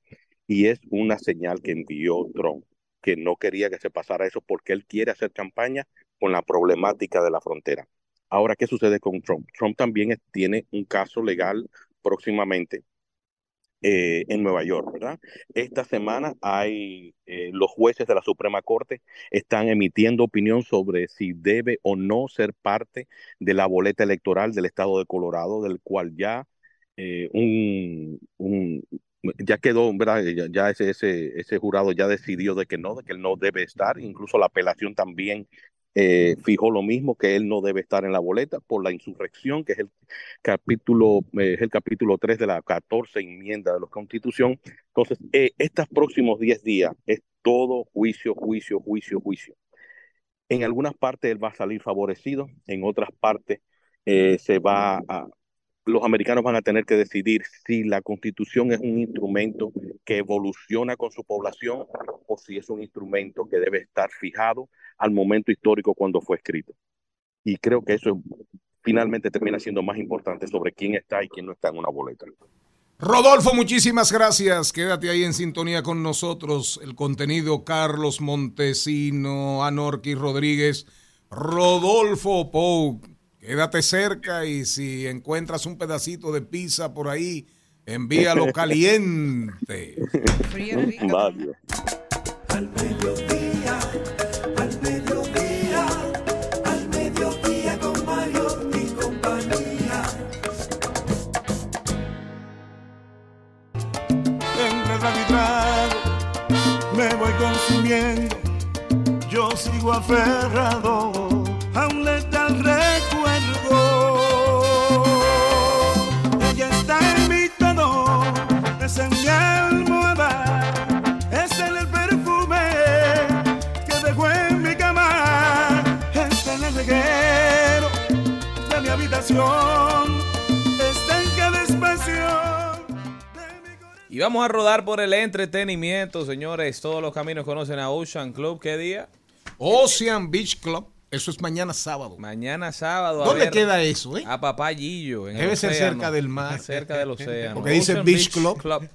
Y es una señal que envió Trump, que no quería que se pasara eso porque él quiere hacer campaña con la problemática de la frontera. Ahora, ¿qué sucede con Trump? Trump también tiene un caso legal próximamente eh, en Nueva York, ¿verdad? Esta semana hay eh, los jueces de la Suprema Corte están emitiendo opinión sobre si debe o no ser parte de la boleta electoral del estado de Colorado, del cual ya eh, un, ya quedó, ¿verdad? Ya, ya ese, ese, ese jurado ya decidió de que no, de que él no debe estar, incluso la apelación también eh, fijó lo mismo que él no debe estar en la boleta por la insurrección, que es el capítulo, eh, es el capítulo 3 de la 14 enmienda de la Constitución. Entonces, eh, estos próximos 10 días es todo juicio, juicio, juicio, juicio. En algunas partes él va a salir favorecido, en otras partes se va a, los americanos van a tener que decidir si la constitución es un instrumento que evoluciona con su población o si es un instrumento que debe estar fijado al momento histórico cuando fue escrito. Y creo que eso finalmente termina siendo más importante sobre quién está y quién no está en una boleta. Rodolfo, muchísimas gracias. Quédate ahí en sintonía con nosotros. El contenido Carlos Montesino, Anorqui Rodríguez, Rodolfo Pou. Quédate cerca y si encuentras un pedacito de pizza por ahí, envíalo caliente. Mario. Al mediodía, al mediodía, al mediodía con Mario y compañía. Entre trago me voy consumiendo. Yo sigo aferrado a un letal recuerdo. Espacio. Y vamos a rodar por el entretenimiento, señores. Todos los caminos conocen a Ocean Club. ¿Qué día? Ocean Beach Club. Eso es mañana sábado. Mañana sábado. a ¿Dónde ver queda eso, eh? A Papá Gillo. En el Debe ser océano. cerca del mar. Cerca del océano. Porque dice Ocean Beach Club.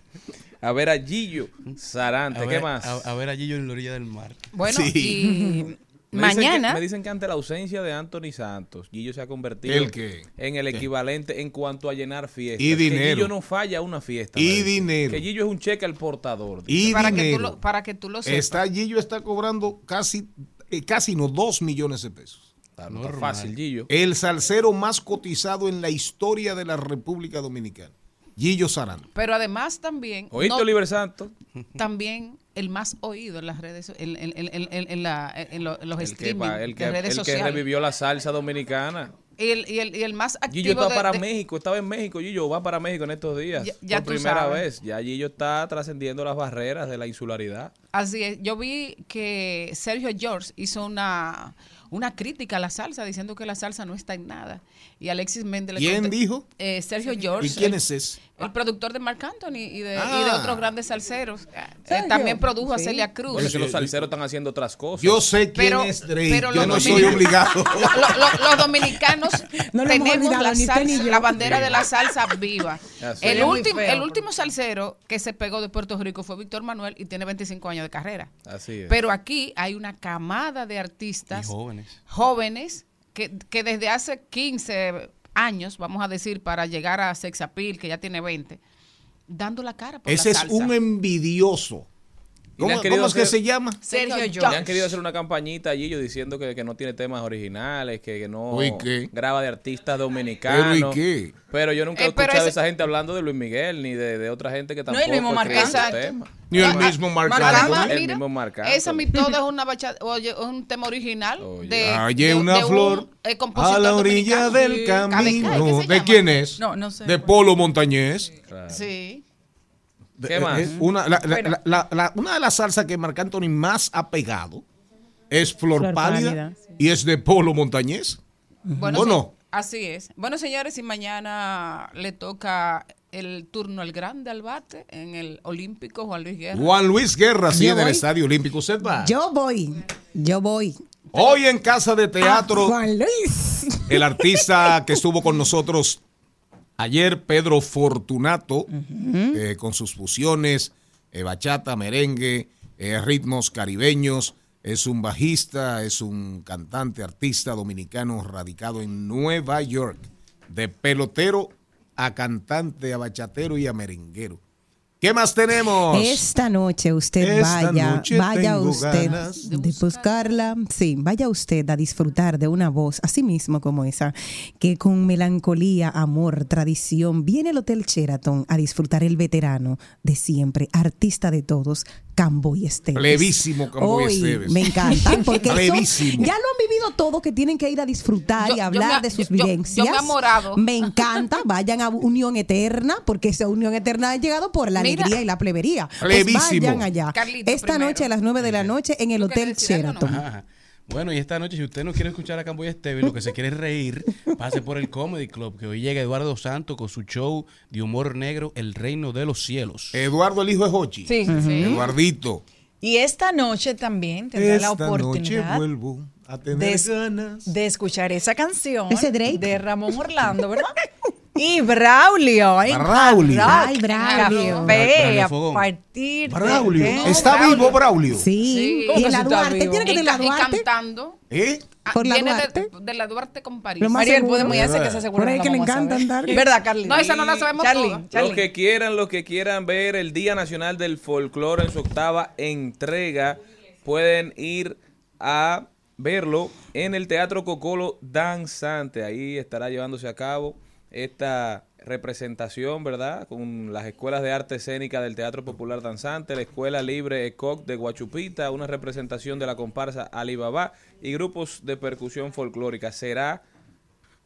A ver a Gillo Sarante. A ¿Qué ver- más? A, a ver allí yo en la orilla del mar. Bueno, Sí. y Me dicen que- mañana. me dicen que ante la ausencia de Anthony Santos, Gillo se ha convertido ¿El qué? en el ¿Qué? equivalente en cuanto a llenar fiestas. Y Que dinero. Gillo no falla una fiesta. Y dinero. Que Gillo es un cheque al portador. Y para, que tú dinero. lo, para que tú lo sepas. Está Gillo está cobrando casi, eh, casi no, dos millones de pesos. Está- no está fácil, Gillo. El salsero más cotizado en la historia de la República Dominicana. Gillo Sarante. Pero además también. ¿Oíste, no- Oliver Santos? También el más oído en las redes, en, en- en- en- en la- los El que, streaming pa- el que- de redes el que sociales. revivió la salsa dominicana. Y el, y el- y el más activo Gillo está de- para de- México, estaba en México, Gillo va para México en estos días. Ya- ya por primera sabes. vez. Ya Gillo está trascendiendo las barreras de la insularidad. Así es. Yo vi que Sergio George hizo una, una crítica a la salsa, diciendo que la salsa no está en nada. Y Alexis Méndez le ¿Quién dijo? Eh, Sergio George. ¿Y quién es ese? El productor de Marc Anthony y de, y de Ah. otros grandes salseros. Eh, también produjo a Sí. Celia Cruz. Bueno, es que los salseros están haciendo otras cosas. Yo sé quién Pero- es Drake. pero Yo no soy obligado. Lo- lo- los dominicanos No lo hemos tenemos olvidado, la, salsa- ni bandera de la salsa viva. El, último, feo, el porque- último salsero que se pegó de Puerto Rico fue Víctor Manuel y tiene 25 años de carrera. Así es. Pero aquí hay una camada de Y artistas jóvenes. jóvenes que, que desde hace 15 años, vamos a decir, para llegar a Sexapil, que ya tiene 20, dando la cara por Ese la es un envidioso. Le ¿Cómo, es que hacer- se llama? Sergio Le Jones. han querido hacer una campañita allí, yo diciendo que, que no tiene temas originales, que, que no graba de artistas dominicanos. Pero, ¿y qué? Pero yo nunca he Eh, escuchado a esa gente hablando de Luis Miguel ni de, de otra gente que No, tampoco el mismo Marc escribe ese Anthony. tema. Ni el mismo Marc Marc Anthony. Anthony, El mismo Marc Esa mi todo es una bachata, oye, es un tema original de, Oye, de- una de un, flor eh, compositor a la orilla dominicano. del camino. ¿qué se ¿De quién es? No, no sé. De Polo Montañés. Sí. ¿Qué eh, más? eh, una, la- la- Bueno. la- la- la- una de las salsas que Marc Anthony más ha pegado es Flor, Flor Pálida, Pálida, y es de Polo Montañés. Bueno, ¿O sí, no? Así es. Bueno, señores, y mañana le toca el turno al grande al bate en el Olímpico Juan Luis Guerra. Juan Luis Guerra, sí, en el. Estadio Olímpico. ¿Usted va? Yo voy, yo voy. Hoy en Casa de Teatro, Juan Luis. el artista que estuvo con nosotros ayer, Pedro Fortunato, eh, con sus fusiones, eh, bachata, merengue, eh, ritmos caribeños. Es un bajista, es un cantante, artista dominicano radicado en Nueva York. De pelotero a cantante, a bachatero y a merenguero. ¿Qué más tenemos? Esta noche usted Esta vaya, noche vaya usted de buscarla, sí, vaya usted a disfrutar de una voz así mismo como esa, que con melancolía, amor, tradición, viene el Hotel Sheraton a disfrutar el veterano de siempre, artista de todos, Camboy Esteves. Plevísimo Camboy Hoy Esteves. Me encanta, porque ya lo han vivido todo, que tienen que ir a disfrutar Yo- y yo hablar me- de sus yo- yo- yo me vivencias. Me encanta, vayan a Unión Eterna, porque esa Unión Eterna ha llegado por la Mira. Alegría y la plebería. Pues vayan allá. Carlito, Esta primero. noche a las 9 de la noche en el ¿Tú quieres Hotel? Sheraton. Ajá. Bueno, y esta noche, si usted no quiere escuchar a Camboy Esteves, lo que se quiere es reír, pase por el Comedy Club, que hoy llega Eduardo Santos con su show de humor negro, El Reino de los Cielos. Eduardo, el hijo de Hochi. Sí. Eduardito. Y esta noche también tendrá la Esta noche oportunidad vuelvo a tener de, ganas. de escuchar esa canción ¿Ese Drake? de Ramón Orlando, ¿verdad? Y Braulio. ¿eh? Braulio. Ay, Braulio. Café, Braulio a Fogón. partir de- Braulio. de- ¿Está vivo Braulio? Sí, Sí. y ¿Cómo en que la Duarte, vivo? tiene que Y, tener la y Duarte. cantando. ¿Eh? Ah, ¿Por la Duarte? de, de la Duarte con París. Lo más Mariel, seguro. podemos ir a hacer que se Por ahí la que le encanta andar. ¿Verdad, Carly? No, esa no la sabemos Charlie, toda. Charlie. Los que quieran, los que quieran ver el Día Nacional del Folclore en su octava entrega, pueden ir a verlo en el Teatro Cocolo Danzante. Ahí estará llevándose a cabo esta representación, ¿verdad? Con las escuelas de arte escénica del Teatro Popular Danzante, la Escuela Libre ECOC de Guachupita, una representación de la comparsa Alibaba y grupos de percusión folclórica. Será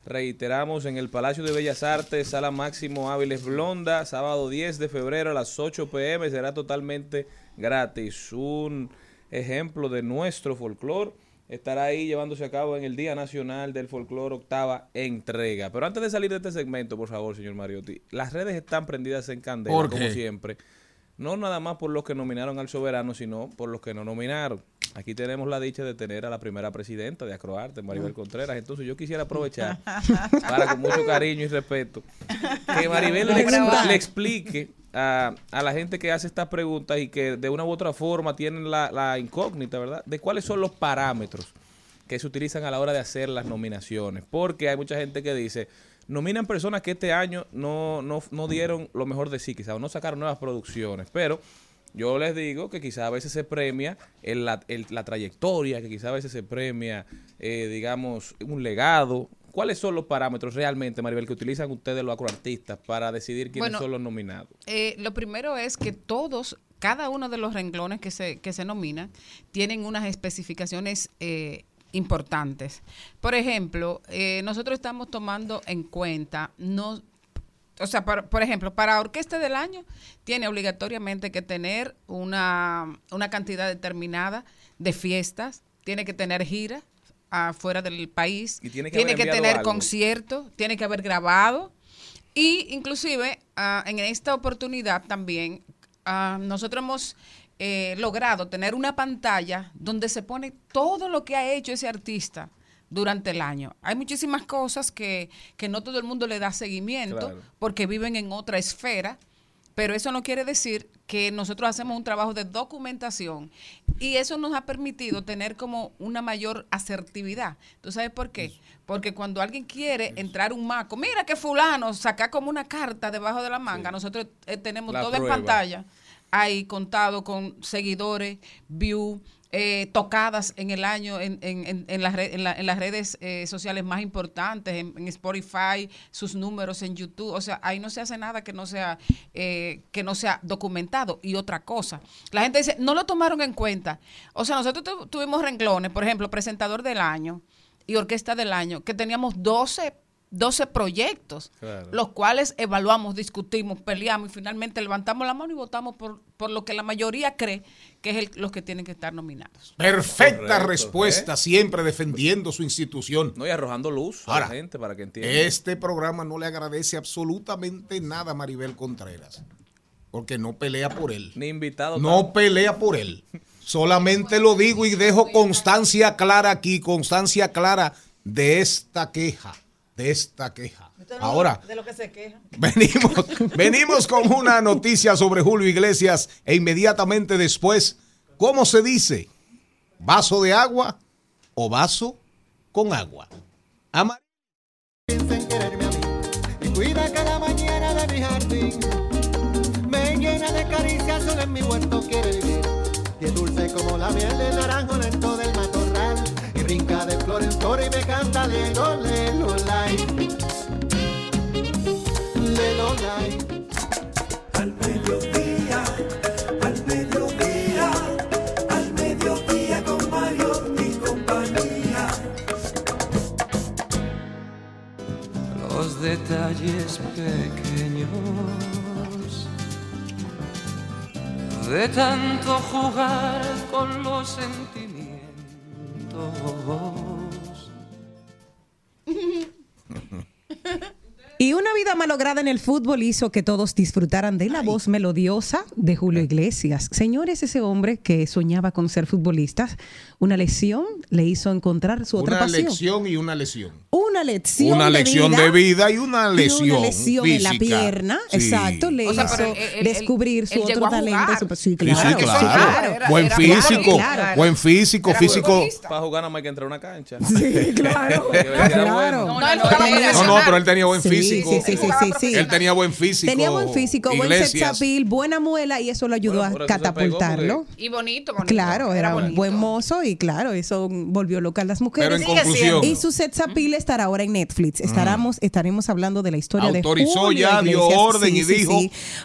Reiteramos en el Palacio de Bellas Artes, Sala Máximo Áviles Blonda, sábado 10 de febrero a las 8 pm, será totalmente gratis. Un ejemplo de nuestro folclore estará ahí llevándose a cabo en el Día Nacional del Folclore, octava entrega. Pero antes de salir de este segmento, por favor, señor Mariotti, las redes están prendidas en candela, ¿Por como siempre. No nada más por los que nominaron al soberano, sino por los que no nominaron. Aquí tenemos la dicha de tener a la primera presidenta de Acroarte, Maribel Contreras. Entonces yo quisiera aprovechar para con mucho cariño y respeto que Maribel le explique a, a la gente que hace estas preguntas y que de una u otra forma tienen la, la incógnita, ¿verdad? De cuáles son los parámetros que se utilizan a la hora de hacer las nominaciones. Porque hay mucha gente que dice, nominan personas que este año no, no, no dieron lo mejor de sí, quizás, no sacaron nuevas producciones, pero yo les digo que quizás a veces se premia el- la, el- la trayectoria, que quizás a veces se premia, eh, digamos, un legado. ¿Cuáles son los parámetros realmente, Maribel, que utilizan ustedes los acroartistas para decidir quiénes Bueno, son los nominados? Eh, lo primero es que todos, cada uno de los renglones que se, que se nominan, tienen unas especificaciones eh, importantes. Por ejemplo, eh, nosotros estamos tomando en cuenta, no, o sea, por, por ejemplo, para Orquesta del Año, tiene obligatoriamente que tener una, una cantidad determinada de fiestas, tiene que tener giras afuera del país, Y tiene que tener conciertos, tiene que haber grabado. Y inclusive ah, en esta oportunidad también ah, nosotros hemos eh, logrado tener una pantalla donde se pone todo lo que ha hecho ese artista durante el año. Hay muchísimas cosas que, que no todo el mundo le da seguimiento Claro. porque viven en otra esfera, pero eso no quiere decir que nosotros hacemos un trabajo de documentación y eso nos ha permitido tener como una mayor asertividad. ¿Tú sabes por qué? Porque cuando alguien quiere entrar un maco, mira que fulano saca como una carta debajo de la manga, nosotros eh, tenemos La todo en pantalla hay contado con seguidores, view, eh, tocadas en el año en, en, en, en la- en las redes eh, sociales más importantes, en, Spotify, sus números en YouTube. O sea, ahí no se hace nada que no sea eh, que no sea documentado. Y otra cosa, la gente dice, no lo tomaron en cuenta. O sea, nosotros tu- tuvimos renglones, por ejemplo, presentador del año y orquesta del año, que teníamos 12 12 proyectos, Claro. los cuales evaluamos, discutimos, peleamos y finalmente levantamos la mano y votamos por, por lo que la mayoría cree que es el- los que tienen que estar nominados. Perfecta Correcto, respuesta, siempre defendiendo su institución. No, y arrojando luz a Ahora, la gente para que entienda. Este programa no le agradece absolutamente nada a Maribel Contreras, porque no pelea por él. Ni invitado. No pelea por él. Solamente lo digo y dejo constancia clara aquí, constancia clara de esta queja, de esta queja. Ahora, De lo que se queja. venimos, venimos con una noticia sobre Julio Iglesias e inmediatamente después, ¿cómo se dice? ¿Vaso de agua o vaso con agua? Ama- y cuida cada mañana de mi jardín. Me llena de caricias, solo en mi huerto quiere vivir. Y es dulce como la miel del naranjo lento de flor en y me canta lelo, lelo, lai. Lelo, lai. Al mediodía, al mediodía, al mediodía con Mario y compañía. Los detalles pequeños de tanto jugar con los sentimientos. Y una vida malograda en el fútbol hizo que todos disfrutaran de la voz melodiosa de Julio Iglesias. Señores, ese hombre que soñaba con ser futbolista, una lesión le hizo encontrar su otra Una pasión. lección y una lesión. Una lección, Una de lección vida de vida y una y lesión. una lesión en la pierna, Sí. exacto, le O hizo descubrir su otro talento. su- sí, Sí, sí, claro. claro. Era- buen era- físico, claro. buen físico, Era físico. Para jugar más hay que entrar a una cancha. Sí, claro. Claro. No, No, no, no, No, no, pero él tenía buen Sí, físico. sí, sí, sí, sí, sí. Él tenía buen físico. Tenía buen físico, buen sex appeal, buena muela y eso lo ayudó Bueno, a catapultarlo. Y bonito, bonito. Claro, era, un bonito. buen mozo y claro, eso volvió loca a las Pero mujeres. en conclusión, Y su sex appeal estará ahora en Netflix. Estaremos, estaremos hablando de la historia Autorizó de Julio ya, dio Iglesias. orden y dijo-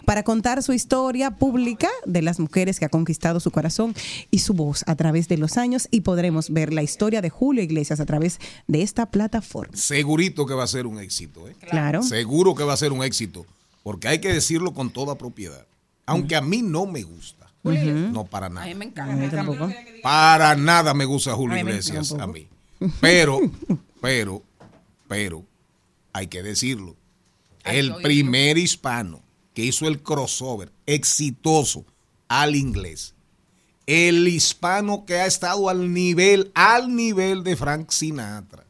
para contar su historia pública de las mujeres que ha conquistado su corazón y su voz a través de los años y podremos ver la historia de Julio Iglesias a través de esta plataforma. segurito que va a ser un éxito. ¿eh? Claro. Seguro que va a ser un éxito. Porque hay que decirlo con toda propiedad. Aunque a mí no me gusta. No, para A mí nada. me A encanta. mí tampoco. Para nada me gusta Julio A Iglesias. A mí. Pero, pero, pero, hay que decirlo. El primer hispano que hizo el crossover exitoso al inglés. El hispano que ha estado al nivel, al nivel de Frank Sinatra,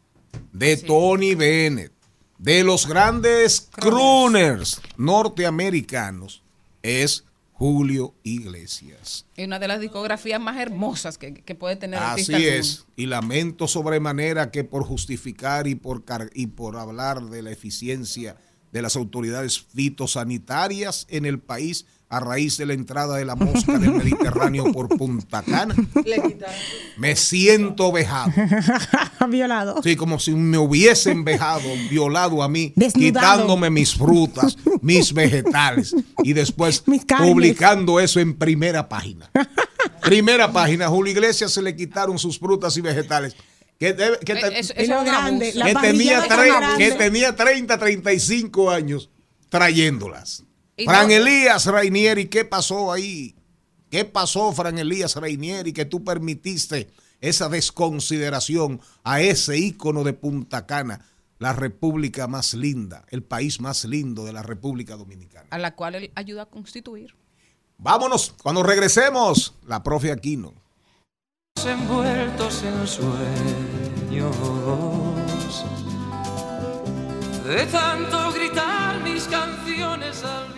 de Tony Bennett, de los grandes crooners norteamericanos, es Julio Iglesias. Es una de las discografías más hermosas que, que puede tener Así artista es. Y lamento sobremanera que por justificar y por, y por hablar de la eficiencia de las autoridades fitosanitarias en el país a raíz de la entrada de la mosca del Mediterráneo por Punta Cana, me siento vejado. Violado. Sí, como si me hubiesen vejado, violado a mí, Desnudado. quitándome mis frutas, mis vegetales y después publicando eso en primera página. Primera página, Julio Iglesias se le quitaron sus frutas y vegetales. Que, debe- que Eh, es un grande, que tenía, tre- que tenía 30, 35 años trayéndolas. Y Fran no- Elías Rainieri, ¿qué pasó ahí? ¿Qué pasó, Fran Elías Rainieri, que tú permitiste esa desconsideración a ese ícono de Punta Cana, la república más linda, el país más lindo de la República Dominicana? A la cual él ayuda a constituir. Vámonos, cuando regresemos, la profe Aquino. envueltos en sueños. De tanto gritar mis canciones al.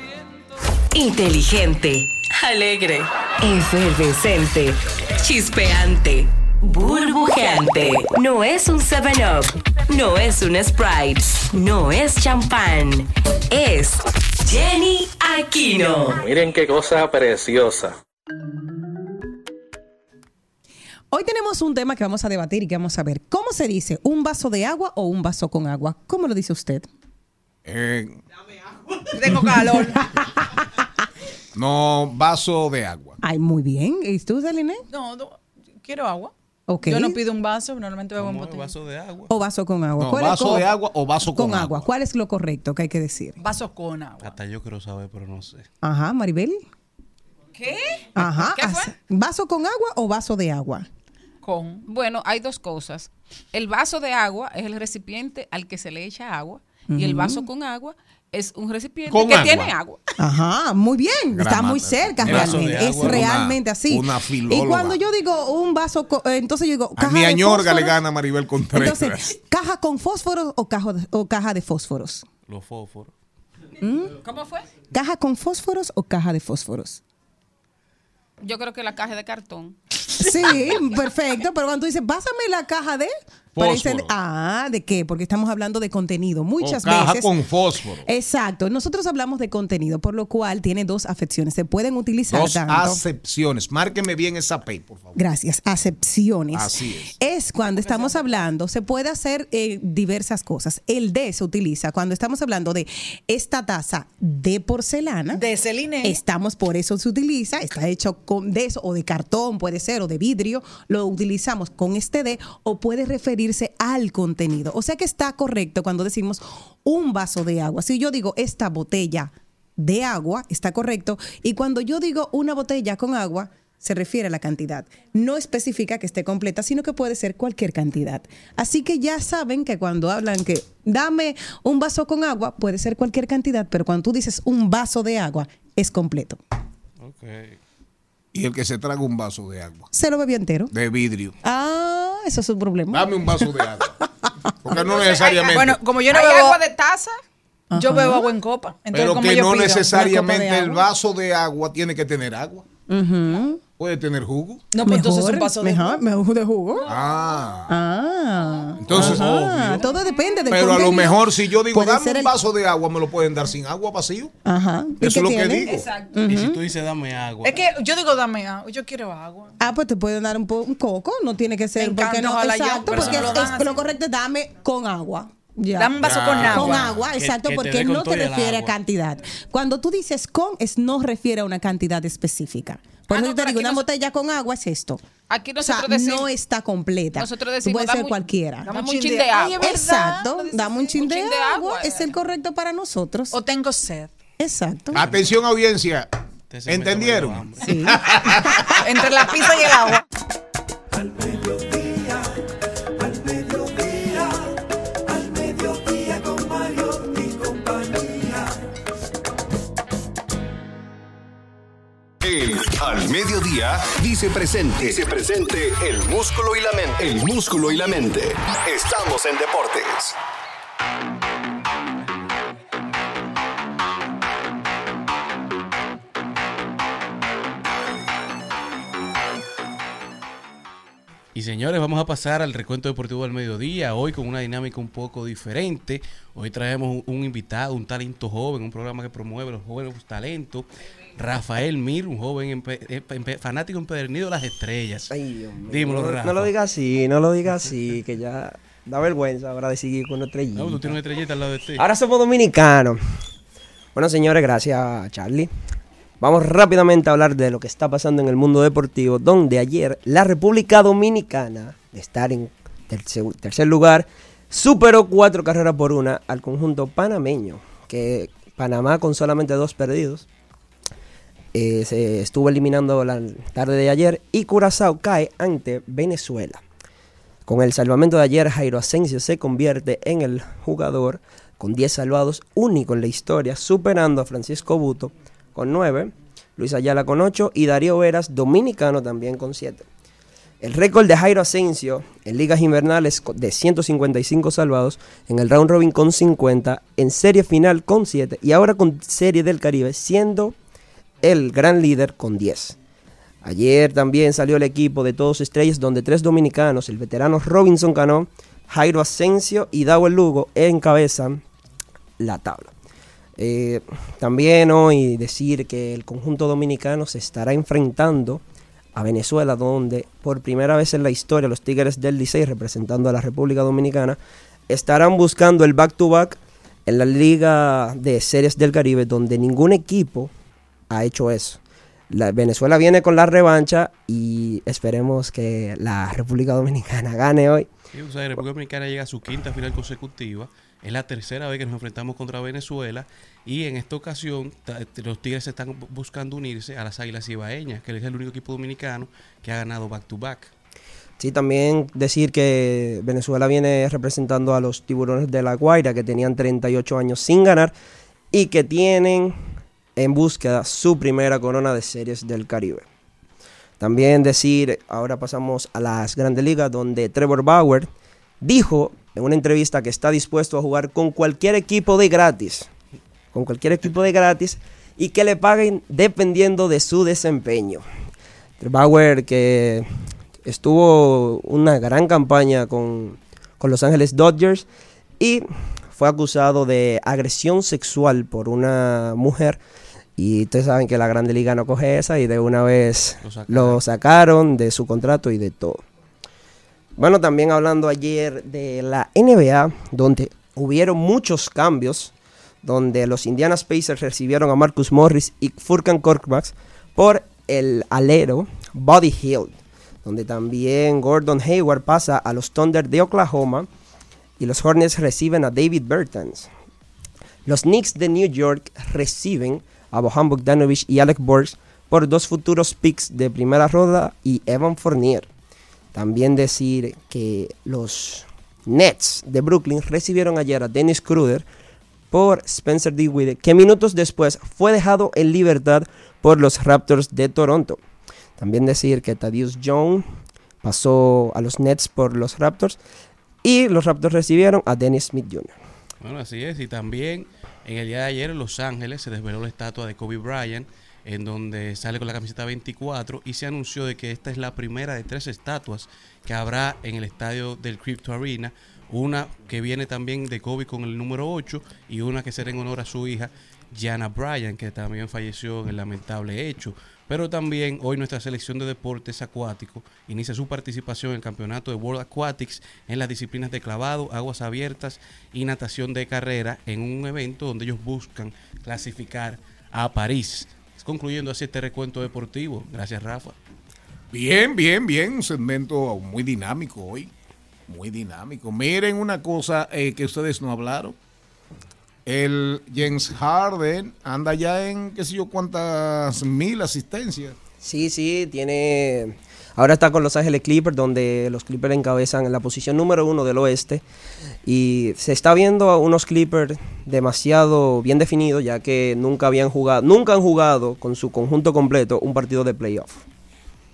Inteligente, alegre, efervescente, chispeante, burbujeante. No es un 7-Up, no es un Sprite, no es champán, es Jenny Aquino. Miren qué cosa preciosa. Hoy tenemos un tema que vamos a debatir y que vamos a ver. ¿Cómo se dice? ¿Un vaso de agua o un vaso con agua? ¿Cómo lo dice usted? Eh, Tengo calor. No, vaso de agua. Ay, muy bien. ¿Y tú, Celine? No, no, quiero agua. Ok. Yo no pido un vaso, normalmente bebo un botella. vaso de agua? ¿O vaso con agua? No, ¿Cuál es vaso de agua o vaso con, agua. ¿Cuál es lo correcto que hay que decir? Vaso con agua. Hasta yo quiero saber, pero no sé. Ajá, Maribel. ¿Qué? Ajá. ¿Qué fue? ¿Vaso con agua o vaso de agua? Con. Bueno, hay dos cosas. El vaso de agua es el recipiente al que se le echa agua y el vaso con agua es un recipiente Con que agua. tiene agua. Ajá, muy bien. Está muy cerca realmente. Es realmente una- así. una y cuando yo digo un vaso, eh, entonces yo digo A caja mi de añorga le gana a Maribel Contreras. Entonces, caja con fósforos o, caja de- o caja de fósforos. Los fósforos. ¿Mm? ¿Cómo fue? ¿Caja con fósforos o caja de fósforos? Yo creo que la caja de cartón. Sí, perfecto. Pero cuando tú dices, pásame la caja de. Para ah, ¿de qué? Porque estamos hablando de contenido. Muchas o caja veces. con fósforo. Exacto. Nosotros hablamos de contenido, por lo cual tiene dos acepciones. Se pueden utilizar Dos tanto. acepciones. Márqueme bien esa P, por favor. Gracias. Acepciones. Así es. Es cuando estamos hablando, se puede hacer eh, diversas cosas. El de se utiliza cuando estamos hablando de esta taza de porcelana. De Celine. Estamos, por eso se utiliza, está hecho con de eso, o de cartón, puede ser, o de vidrio. Lo utilizamos con este de, o puede referirse al contenido. O sea que está correcto cuando decimos un vaso de agua. Si yo digo esta botella de agua, está correcto. Y cuando yo digo una botella con agua, se refiere a la cantidad. No especifica que esté completa, sino que puede ser cualquier cantidad. Así que ya saben que cuando hablan que dame un vaso con agua, puede ser cualquier cantidad, pero cuando tú dices un vaso de agua, es completo. Y el que se traga un vaso de agua. Se lo bebió entero. De vidrio. Ah, eso es un problema. Dame un vaso de agua. Porque no necesariamente. Bueno, como yo no ¿Hay bebo agua de taza? Yo bebo agua en copa. Entonces, pero ¿cómo que yo no pido? necesariamente el vaso de agua tiene que tener agua. Puede tener jugo. No, pues entonces un vaso de mejor, mejor de jugo. Ah. Ah. Entonces, Ajá, obvio. todo depende del Pero a lo mejor si yo digo, dame un el- vaso de agua, me lo pueden dar sin agua vacío. Ajá. ¿Y Eso es lo que digo. Y si tú dices dame agua. Es que yo digo dame agua, yo quiero agua. Ah, pues te pueden dar un, po- un coco, no tiene que ser. Me porque encanta, no, yo, exacto, pero porque lo es- lo correcto es dame con agua. Ya. Dame un vaso con agua. Con agua, exacto, que porque no te refiere a cantidad. Cuando tú dices con, es no refiere a una cantidad específica. Por Ah, eso no, te digo, una nos- botella con agua es esto. Aquí O sea, nosotros decimos. no está completa. Nosotros decimos, Puede ser un- cualquiera. dame un chin de agua. Exacto, dame un chin de agua. agua. Es el correcto para nosotros. O tengo sed. Exacto. Atención, audiencia. ¿Entendieron? Sí. Entre la pizza y el agua. Al Mediodía dice presente. Dice presente el músculo y la mente. El músculo y la mente. Estamos en deportes. Y señores, vamos a pasar al recuento deportivo del mediodía, hoy con una dinámica un poco diferente. Hoy traemos un invitado, un talento joven, un programa que promueve los jóvenes talentos. Rafael Mir, un joven empe- empe- fanático empedernido de las estrellas. Dímelo, no, Rafa. no lo diga así, no lo diga así, que ya da vergüenza ahora de seguir con nuestra No, tú tienes una estrellita al lado de ti. Ahora somos dominicanos. Bueno, señores, gracias, Charlie. Vamos rápidamente a hablar de lo que está pasando en el mundo deportivo, donde ayer la República Dominicana, de estar en tercer, tercer lugar, superó cuatro carreras por una al conjunto panameño, que Panamá con solamente dos perdidos. Eh, se estuvo eliminando la tarde de ayer y Curazao cae ante Venezuela. Con el salvamento de ayer, Jairo Asensio se convierte en el jugador con 10 salvados único en la historia, superando a Francisco Buto con 9, Luis Ayala con 8 y Darío Veras, dominicano, también con 7. El récord de Jairo Asensio en ligas invernales de 155 salvados, en el round robin con 50, en serie final con 7 y ahora con serie del Caribe siendo el gran líder con 10. Ayer también salió el equipo de todos estrellas donde tres dominicanos, el veterano Robinson Cano, Jairo Asensio y Dawel Lugo encabezan la tabla. Eh, también hoy decir que el conjunto dominicano se estará enfrentando a Venezuela, donde por primera vez en la historia los Tigres del Licey, representando a la República Dominicana, estarán buscando el back-to-back en la Liga de Series del Caribe, donde ningún equipo ha hecho eso. La- Venezuela viene con la revancha y esperemos que la República Dominicana gane hoy. Sí, o sea, la República Dominicana llega a su quinta final consecutiva. Es la tercera vez que nos enfrentamos contra Venezuela. Y en esta ocasión, los Tigres están bu- buscando unirse a las Águilas Ibaeñas, que es el único equipo dominicano que ha ganado back-to-back. Sí, también decir que Venezuela viene representando a los tiburones de la Guaira, que tenían 38 años sin ganar y que tienen en búsqueda su primera corona de series del Caribe. También decir, ahora pasamos a las grandes ligas, donde Trevor Bauer dijo en una entrevista que está dispuesto a jugar con cualquier equipo de gratis, con cualquier equipo de gratis, y que le paguen dependiendo de su desempeño. Bauer que estuvo una gran campaña con, con Los Ángeles Dodgers y fue acusado de agresión sexual por una mujer. Y ustedes saben que la Grande Liga no coge esa y de una vez Lo sacaron. lo sacaron de su contrato y de todo. Bueno, también hablando ayer de la NBA, donde hubieron muchos cambios, donde los Indiana Pacers recibieron a Marcus Morris y Furkan Korkmaz por el alero Buddy Hill, donde también Gordon Hayward pasa a los Thunder de Oklahoma y los Hornets reciben a David Bertans. Los Knicks de New York reciben a Bohan Bogdanovich y Alec Burks por dos futuros picks de primera ronda y Evan Fournier. También decir que los Nets de Brooklyn recibieron ayer a Dennis Kruder por Spencer Dinwiddie, que minutos después fue dejado en libertad por los Raptors de Toronto. También decir que Thaddeus Young pasó a los Nets por los Raptors y los Raptors recibieron a Dennis Smith Jr. Bueno, así es. Y también en el día de ayer en Los Ángeles se desveló la estatua de Kobe Bryant, en donde sale con la camiseta 24 y se anunció de que esta es la primera de tres estatuas que habrá en el estadio del Crypto Arena. Una que viene también de Kobe con el número 8 y una que será en honor a su hija, Jana Bryant, que también falleció en el lamentable hecho. Pero también hoy nuestra selección de deportes acuáticos inicia su participación en el campeonato de World Aquatics en las disciplinas de clavado, aguas abiertas y natación de carrera en un evento donde ellos buscan clasificar a París. Concluyendo así este recuento deportivo. Gracias, Rafa. Bien, bien, bien. Un segmento muy dinámico hoy. Muy dinámico. Miren una cosa eh, que ustedes no hablaron. El James Harden anda ya en qué sé yo cuántas mil asistencias. Sí, sí, tiene. Ahora está con Los Ángeles Clippers, donde los Clippers encabezan en la posición número uno del oeste. Y se está viendo a unos Clippers demasiado bien definidos, ya que nunca habían jugado, nunca han jugado con su conjunto completo un partido de playoff.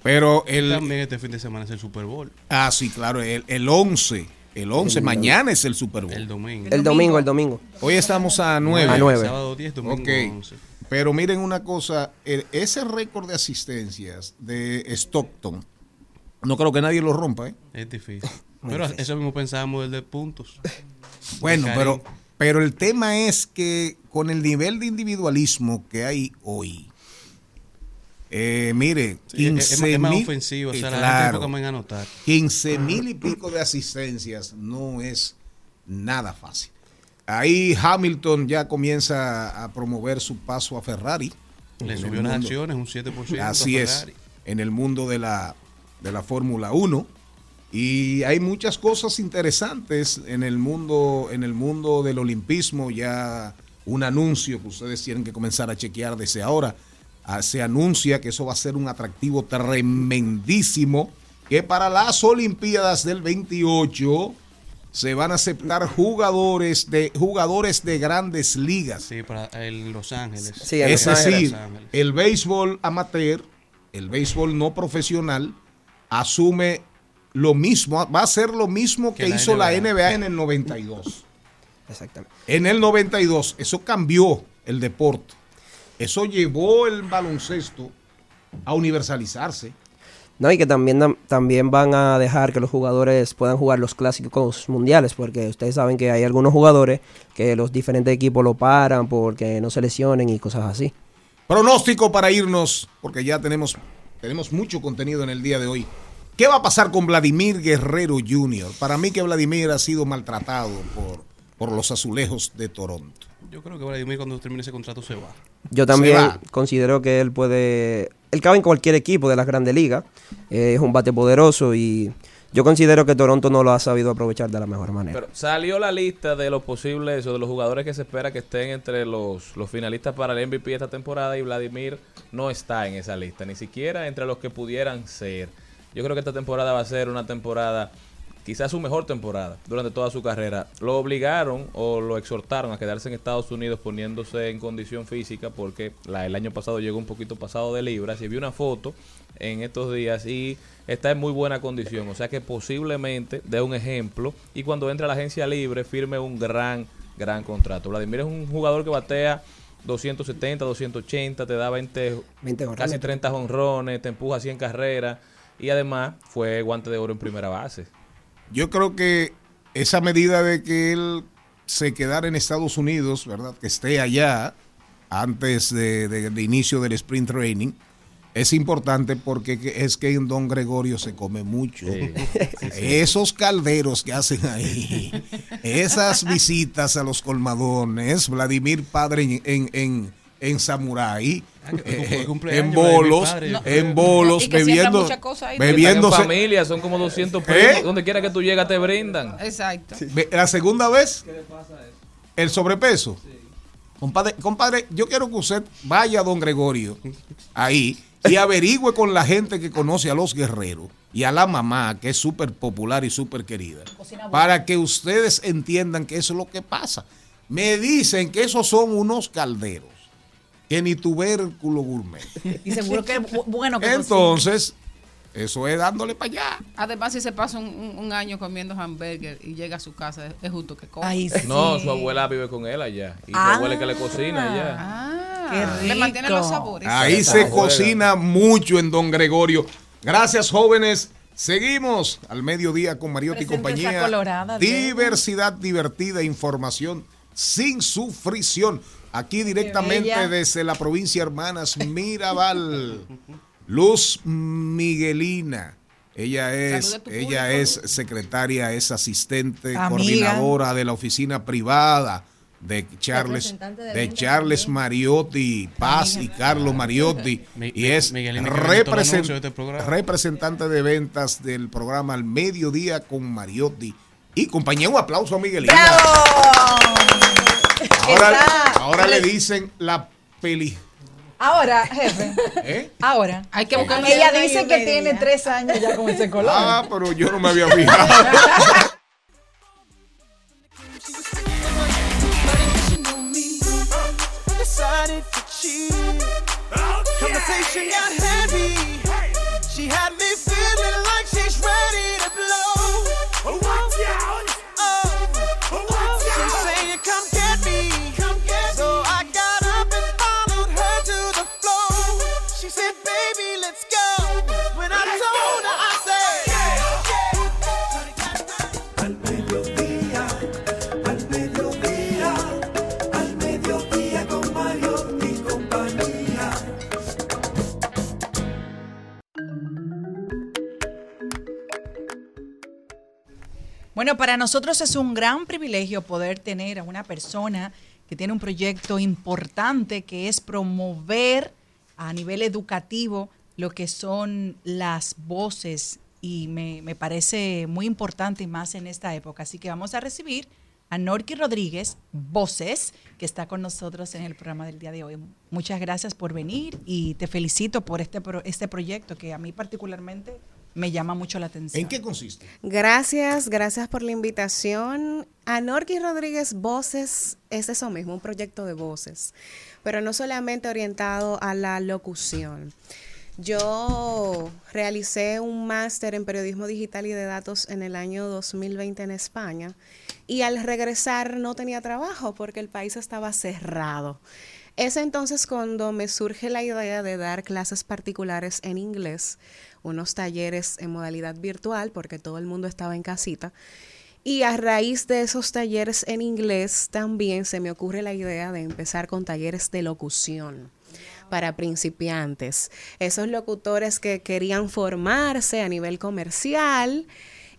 Pero el. También este fin de semana es el Super Bowl. Ah, sí, claro. El, el 11. El 11. El- mañana es el Super Bowl. El domingo. El domingo, el domingo. Hoy estamos a 9. A nueve. Sábado 10, domingo Ok. 11. Pero miren una cosa, el- ese récord de asistencias de Stockton, no creo que nadie lo rompa, ¿eh? Es difícil. Pero eso mismo pensábamos del de puntos. Bueno, pero, pero el tema es que con el nivel de individualismo que hay hoy, eh, mire, Sí, es- es 15 más- es más mil- ofensivo, o sea, eh, la gente claro, enfoca más en anotar. 15 mil y pico de asistencias no es nada fácil. Ahí Hamilton ya comienza a promover su paso a Ferrari. Le subió mundo. acciones un 7%. a Así es, Ferrari. en el mundo de la, de la Fórmula 1. Y hay muchas cosas interesantes en el mundo, en el mundo del olimpismo. Ya un anuncio que ustedes tienen que comenzar a chequear desde ahora. Ah, Se anuncia que eso va a ser un atractivo tremendísimo. Que para las Olimpiadas del 28 se van a aceptar jugadores de jugadores de grandes ligas. Sí, para el Los Ángeles. es decir, el béisbol amateur, el béisbol no profesional, asume lo mismo, va a ser lo mismo que, Que la hizo la. NBA en el 92. Exactamente. En el 92, eso cambió el deporte. Eso llevó el baloncesto a universalizarse. No, y que también, también van a dejar que los jugadores puedan jugar los clásicos mundiales, porque ustedes saben que hay algunos jugadores que los diferentes equipos lo paran porque no se lesionen y cosas así. Pronóstico para irnos, porque ya tenemos, tenemos mucho contenido en el día de hoy. ¿Qué va a pasar con Vladimir Guerrero Jr.? Para mí que Vladimir ha sido maltratado por, por los azulejos de Toronto. Yo creo que Vladimir cuando termine ese contrato se va. Yo también va. considero que él puede. Él cabe en cualquier equipo de las grandes ligas. Eh, es un bate poderoso y yo considero que Toronto no lo ha sabido aprovechar de la mejor manera. Pero salió la lista de los posibles o de los jugadores que se espera que estén entre los, los finalistas para el MVP esta temporada y Vladimir no está en esa lista, ni siquiera entre los que pudieran ser. Yo creo que esta temporada va a ser una temporada, quizás su mejor temporada durante toda su carrera. Lo obligaron o lo exhortaron a quedarse en Estados Unidos poniéndose en condición física porque la, el año pasado llegó un poquito pasado de libras y vi una foto en estos días y está en muy buena condición. O sea que posiblemente dé un ejemplo y cuando entre a la agencia libre firme un gran, gran contrato. Vladimir es un jugador que batea 270, 280, te da 20, 20 casi jonrones. 30 honrones, te empuja 100 carreras y además fue guante de oro en primera base. Yo creo que esa medida de que él se quedara en Estados Unidos, ¿verdad? Que esté allá antes de, de- de inicio del sprint training, es importante porque que- es que en Don Gregorio se come mucho. Esos calderos que hacen ahí, esas visitas a los colmadones, Vladimir Padre en, en, en, en Samurai, eh, cumpleaños, en bolos, Padre. No. en bolos, bebiendo, en familia, son como 200 ¿Eh? primos. Donde quiera que tú llegas te brindan. Exacto. La segunda vez, el sobrepeso. Compadre, compadre, yo quiero que usted vaya a don Gregorio ahí y averigüe con la gente que conoce a los guerreros y a la mamá, que es súper popular y súper querida, para que ustedes entiendan que eso es lo que pasa. Me dicen que esos son unos calderos, que ni tubérculo gourmet. Y seguro que es bu- bueno que Entonces, eso es dándole para allá. Además, si se pasa un, un- un año comiendo hamburger y llega a su casa, es- justo que coma. No, su abuela vive con él allá. Y su Ah. abuela es que le cocina allá. Ah, le mantiene los sabores. Ahí se cocina mucho en Don Gregorio. Gracias, jóvenes. Seguimos al mediodía con Mariotti y compañía. colorada. Diversidad divertida, información sin sufrición. Aquí directamente desde la provincia Hermanas Mirabal. Luz Miguelina. Ella es, ella público, es secretaria, es asistente, Amiga. coordinadora de la oficina privada de Charles, de Charles Mariotti Paz y Carlos Mariotti Mi- y es Miguelina, represent- este representante de ventas del programa Al Mediodía con Mariotti y compañía. Un aplauso a Miguelina. Ahora, le dicen la peli. Ahora, jefe. ¿Eh? Ahora. Hay que buscar Ella dice que tiene tres años ya con ese color. Ah, pero yo no me había fijado. decided to cheat. Conversation got heavy. She had me Para nosotros es un gran privilegio poder tener a una persona que tiene un proyecto importante que es promover a nivel educativo lo que son las voces y me, parece muy importante y más en esta época. Así que vamos a recibir a Norky Rodríguez, Voces, que está con nosotros en el programa del día de hoy. Muchas gracias por venir y te felicito por este, pro- este proyecto que a mí particularmente me llama mucho la atención. ¿En qué consiste? Gracias, gracias por la invitación. Anorki Rodríguez Voces es eso mismo, un proyecto de voces, pero no solamente orientado a la locución. Yo realicé un máster en periodismo digital y de datos en el año 2020 en España y al regresar no tenía trabajo porque el país estaba cerrado. Es entonces cuando me surge la idea de dar clases particulares en inglés, unos talleres en modalidad virtual porque todo el mundo estaba en casita. Y a raíz de esos talleres en inglés también se me ocurre la idea de empezar con talleres de locución para principiantes. Esos locutores que querían formarse a nivel comercial.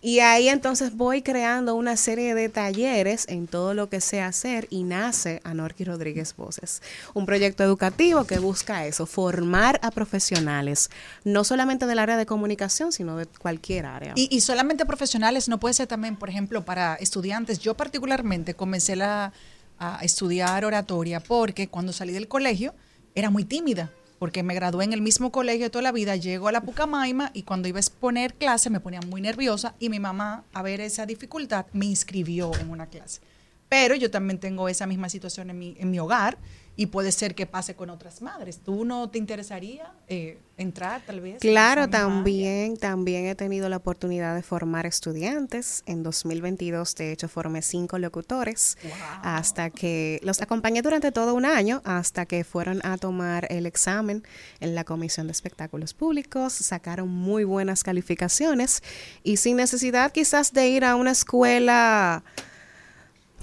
Y ahí entonces voy creando una serie de talleres en todo lo que sé hacer y nace Anorki Rodríguez Voces, un proyecto educativo que busca eso, formar a profesionales, no solamente del área de comunicación, sino de cualquier área. Y, solamente profesionales, no puede ser también, por ejemplo, para estudiantes. Yo particularmente comencé la, a estudiar oratoria porque cuando salí del colegio era muy tímida, porque me gradué en el mismo colegio toda la vida, llego a la Pucamaima y cuando iba a exponer clase me ponía muy nerviosa y mi mamá, a ver esa dificultad, me inscribió en una clase. Pero yo también tengo esa misma situación en mi, en mi hogar y puede ser que pase con otras madres. ¿Tú no te interesaría eh, entrar tal vez? Claro, también, también he tenido la oportunidad de formar estudiantes. En 2022, de hecho, formé cinco locutores hasta que los acompañé durante todo un año hasta que fueron a tomar el examen en la Comisión de Espectáculos Públicos, sacaron muy buenas calificaciones y sin necesidad quizás de ir a una escuela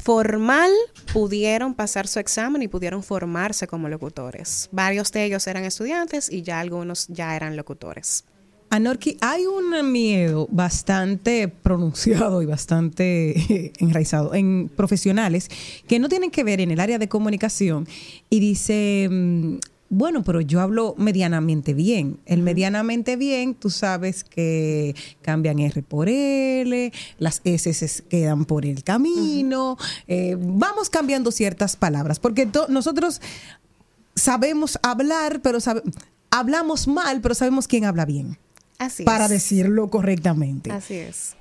formal pudieron pasar su examen y pudieron formarse como locutores. Varios de ellos eran estudiantes y ya algunos ya eran locutores. Anorki, hay un miedo bastante pronunciado y bastante enraizado en profesionales que no tienen que ver en el área de comunicación y dice, mm, bueno, pero yo hablo medianamente bien. El medianamente bien, tú sabes que cambian R por L, las S se quedan por el camino, eh, vamos cambiando ciertas palabras, porque nosotros sabemos hablar, pero sabe- hablamos mal, pero sabemos quién habla bien. Así para es. decirlo correctamente. Así es.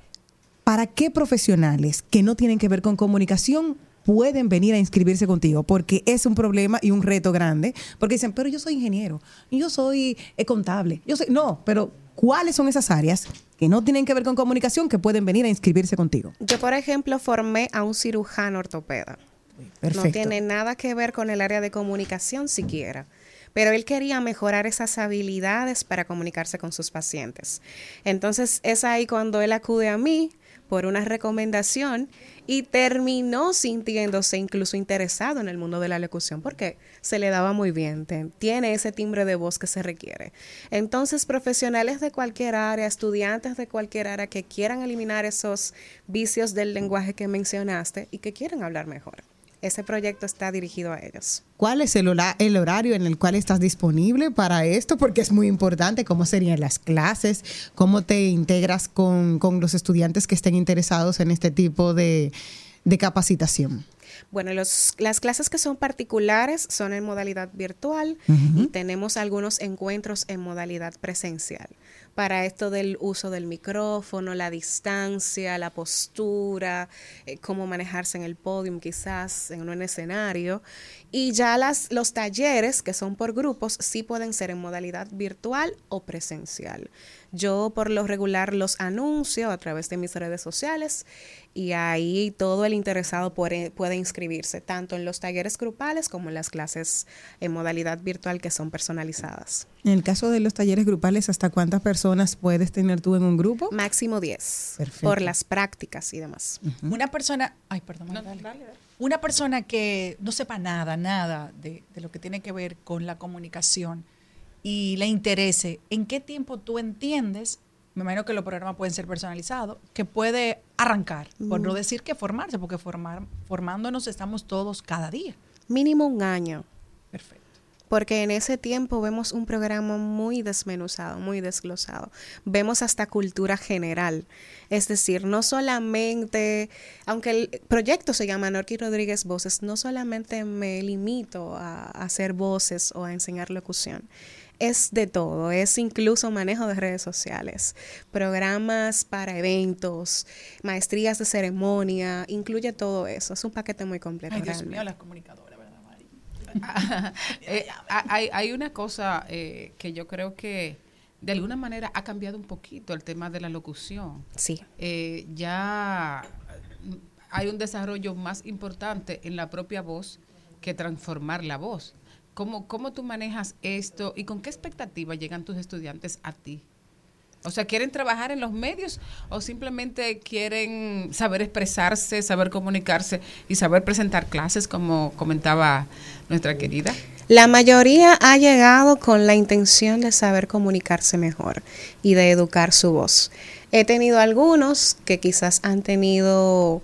¿Para qué profesionales que no tienen que ver con comunicación pueden venir a inscribirse contigo? Porque es un problema y un reto grande. Porque dicen, pero yo soy ingeniero, yo soy eh, contable, yo soy... No, pero ¿cuáles son esas áreas que no tienen que ver con comunicación que pueden venir a inscribirse contigo? Yo, por ejemplo, formé a un cirujano ortopeda. Perfecto. No tiene nada que ver con el área de comunicación siquiera. Pero él quería mejorar esas habilidades para comunicarse con sus pacientes. Entonces es ahí cuando él acude a mí por una recomendación y terminó sintiéndose incluso interesado en el mundo de la locución porque se le daba muy bien, tiene ese timbre de voz que se requiere. Entonces, profesionales de cualquier área, estudiantes de cualquier área que quieran eliminar esos vicios del lenguaje que mencionaste y que quieran hablar mejor. Ese proyecto está dirigido a ellos. ¿Cuál es el, horario en el cual estás disponible para esto? Porque es muy importante cómo serían las clases, cómo te integras con, con los estudiantes que estén interesados en este tipo de, de capacitación. Bueno, los, las clases que son particulares son en modalidad virtual y tenemos algunos encuentros en modalidad presencial. Para esto del uso del micrófono, la distancia, la postura, eh, cómo manejarse en el podium quizás, en un escenario. Y ya las, los talleres que son por grupos sí pueden ser en modalidad virtual o presencial. Yo por lo regular los anuncio a través de mis redes sociales y ahí todo el interesado puede, puede inscribirse, tanto en los talleres grupales como en las clases en modalidad virtual que son personalizadas. En el caso de los talleres grupales, ¿hasta cuántas personas puedes tener tú en un grupo? Máximo 10, Perfecto. por las prácticas y demás. Una persona, ay, perdón, dale. una persona que no sepa nada, nada de, de lo que tiene que ver con la comunicación y le interese, ¿en qué tiempo tú entiendes? Me imagino que los programas pueden ser personalizados, que puede arrancar, por no Mm. decir que formarse, porque formar, formándonos estamos todos cada día. Mínimo un año. Perfecto. Porque en ese tiempo vemos un programa muy desmenuzado, muy desglosado. Vemos hasta cultura general. Es decir, no solamente, aunque el proyecto se llama Norky Rodríguez Voces, no solamente me limito a, a hacer voces o a enseñar locución. Es de todo, es incluso manejo de redes sociales, programas para eventos, maestrías de ceremonia, incluye todo eso. Es un paquete muy completo. Ay, Dios realmente. mío, las comunicadoras, ¿verdad, Mari? Eh, hay, hay una cosa eh, que yo creo que de alguna manera ha cambiado un poquito el tema de la locución. Sí. Eh, ya hay un desarrollo más importante en la propia voz que transformar la voz. ¿Cómo, ¿Cómo tú manejas esto y con qué expectativa llegan tus estudiantes a ti? O sea, ¿quieren trabajar en los medios o simplemente quieren saber expresarse, saber comunicarse y saber presentar clases, como comentaba nuestra querida? La mayoría ha llegado con la intención de saber comunicarse mejor y de educar su voz. He tenido algunos que quizás han tenido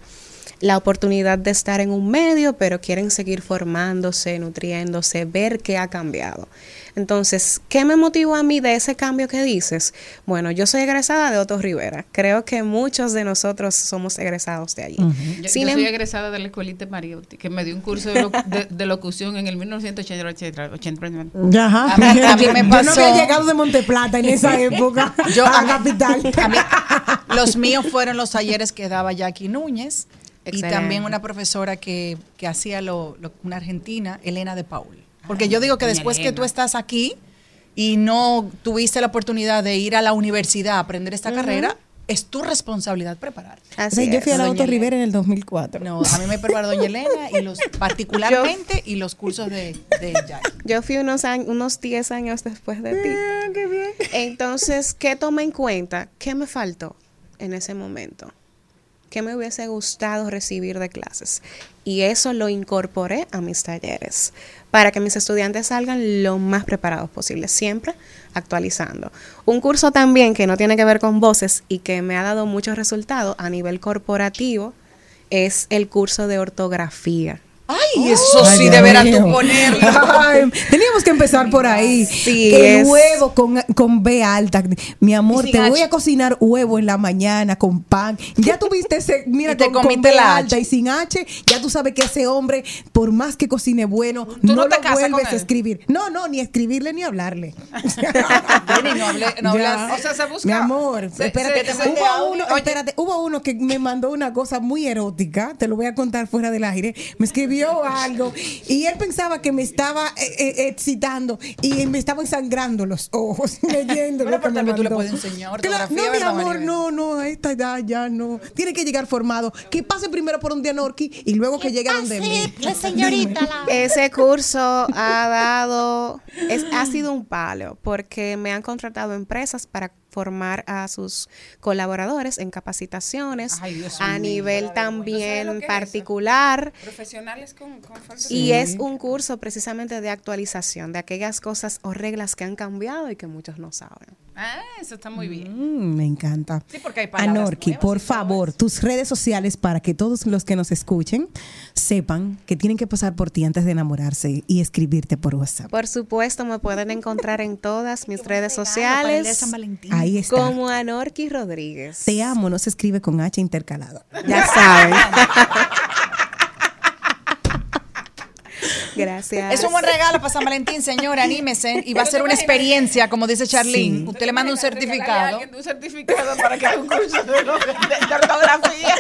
la oportunidad de estar en un medio, pero quieren seguir formándose, nutriéndose, ver qué ha cambiado. Entonces, ¿qué me motivó a mí de ese cambio que dices? Bueno, yo soy egresada de Otto Rivera. Creo que muchos de nosotros somos egresados de allí. Yo, Sin yo soy em- egresada de la escuelita Mariotti, que me dio un curso de, lo- de- de locución en el 1980. Ajá. A mí- a mí me Yo no pasó- había llegado de Monteplata en esa época. Yo a a mí- capital. a mí- los míos fueron los talleres que daba Jackie Núñez y también una profesora que, que hacía lo, lo- una argentina, Elena de Paul. Porque yo digo que después que tú estás aquí y no tuviste la oportunidad de ir a la universidad a aprender esta carrera, es tu responsabilidad prepararte. O sea, yo fui a la Doña Auto Rivera en el 2004. No, a mí me preparó doña Elena y los particularmente y los cursos de, de. Yo fui unos años, unos 10 años después de ti. Entonces, ¿qué tomé en cuenta? ¿Qué me faltó en ese momento? ¿Qué me hubiese gustado recibir de clases? Y eso lo incorporé a mis talleres para que mis estudiantes salgan lo más preparados posible, siempre actualizando. Un curso también que no tiene que ver con voces y que me ha dado muchos resultados a nivel corporativo es el curso de ortografía. Ay, eso sí mío. tú ponerlo. Ay, teníamos que empezar por ahí. Sí, el es- huevo con, con B alta. Mi amor, te H. voy a cocinar huevo en la mañana con pan. Ya tuviste ese, mira, Y te con, con comiste B la alta H. y sin H, ya tú sabes que ese hombre, por más que cocine bueno, no no, te lo con vuelves a escribir. No, no, ni escribirle ni hablarle. Jenny, no hablé- no Ya. hablas- O sea, se busca. Mi amor, se- espérate, se- se- hubo, uno, espérate, hubo uno que me mandó una cosa muy erótica, te lo voy a contar fuera del aire, me escribió algo y él pensaba que me estaba eh, eh, excitando y me estaba ensangrando los ojos leyendo Bueno, lo que me vez tú le mandó. puedes enseñar Claro, no, mi ¿verdad, amor, no, no, a esta edad ya no. Tiene que llegar formado. Que pase primero por un Dianorqui y luego que llegue a donde mí. Ese curso ha dado, es, ha sido un palo porque me han contratado empresas para formar a sus colaboradores en capacitaciones Ay, Dios a mío, nivel ¿Tú sabes lo también es particular. Profesionales con, Y es un curso precisamente de actualización de aquellas cosas o reglas que han cambiado y que muchos no saben. Ah, eso está muy bien. Mm, me encanta. Sí, porque hay palabras Anorki, nuevas por favor, tus redes sociales para que todos los que nos escuchen sepan que tienen que pasar por ti antes de enamorarse y escribirte por WhatsApp. Por supuesto, me pueden encontrar en todas mis redes Para sociales San Valentín. Ahí está. como Anorki Rodríguez. Te amo, no se escribe con H intercalado. Ya saben. Gracias. Es un buen regalo para San Valentín, señora. Anímese y va a ser una experiencia, como dice Charlene. Sí. Usted le manda un certificado. Un certificado para que haga un curso de, ortografía.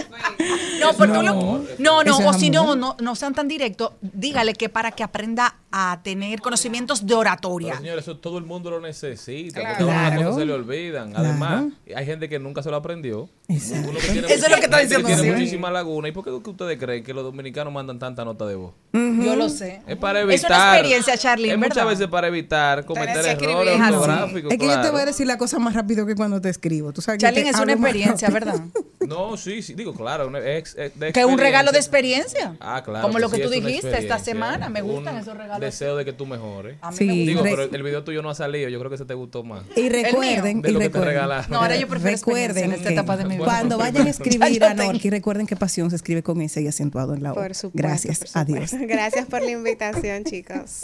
No, pero tú lo- no, no, o si no, no, no sean tan directos, dígale que para que aprenda a tener conocimientos de oratoria. Pero, señores, eso todo el mundo lo necesita. Claro. Porque Claro. cosas se le olvidan. Claro. Además, hay gente que nunca se lo aprendió. Exacto. Uno que tiene Eso es lo que está diciendo, Tiene sí. muchísima laguna. ¿Y por qué que ustedes creen que los dominicanos mandan tanta nota de voz? Yo lo sé. Es para Es evitar. una experiencia, Charlie, Es muchas ¿verdad? veces para evitar cometer errores Es ortográficos. Es que yo te voy a decir la cosa más rápido que cuando te escribo. Tú sabes que Charlene, te es una experiencia. ¿verdad? No, sí, sí, digo, claro. es- es de Que es un regalo de experiencia. Ah, claro. Como lo sí, que tú es dijiste esta semana. Me gustan Un esos regalos. deseo de que tú mejores. A mí Sí, me gusta. Digo, pero el video tuyo no ha salido. Yo creo que ese te gustó más. Y recuerden, De y lo que te recuerden. regalaron. No, ahora yo prefiero recuerden en esta etapa de mi vida. cuando vayan a escribir a. Norki, recuerden que pasión se escribe con S y acentuado en la O. Por supuesto. Gracias, adiós. Gracias por la invitación, chicos.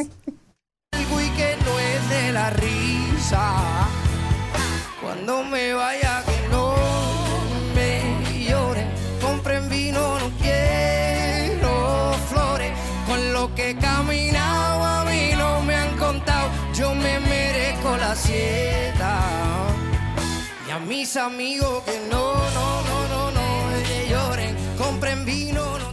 Algo y que no es de la risa. Cuando me vaya que no me. Compren vino, no quiero flores. Con lo que he caminado a mí no me han contado. Yo me merezco la sieta. Y a mis amigos que no, no, no, no, no lloren. Compren vino, no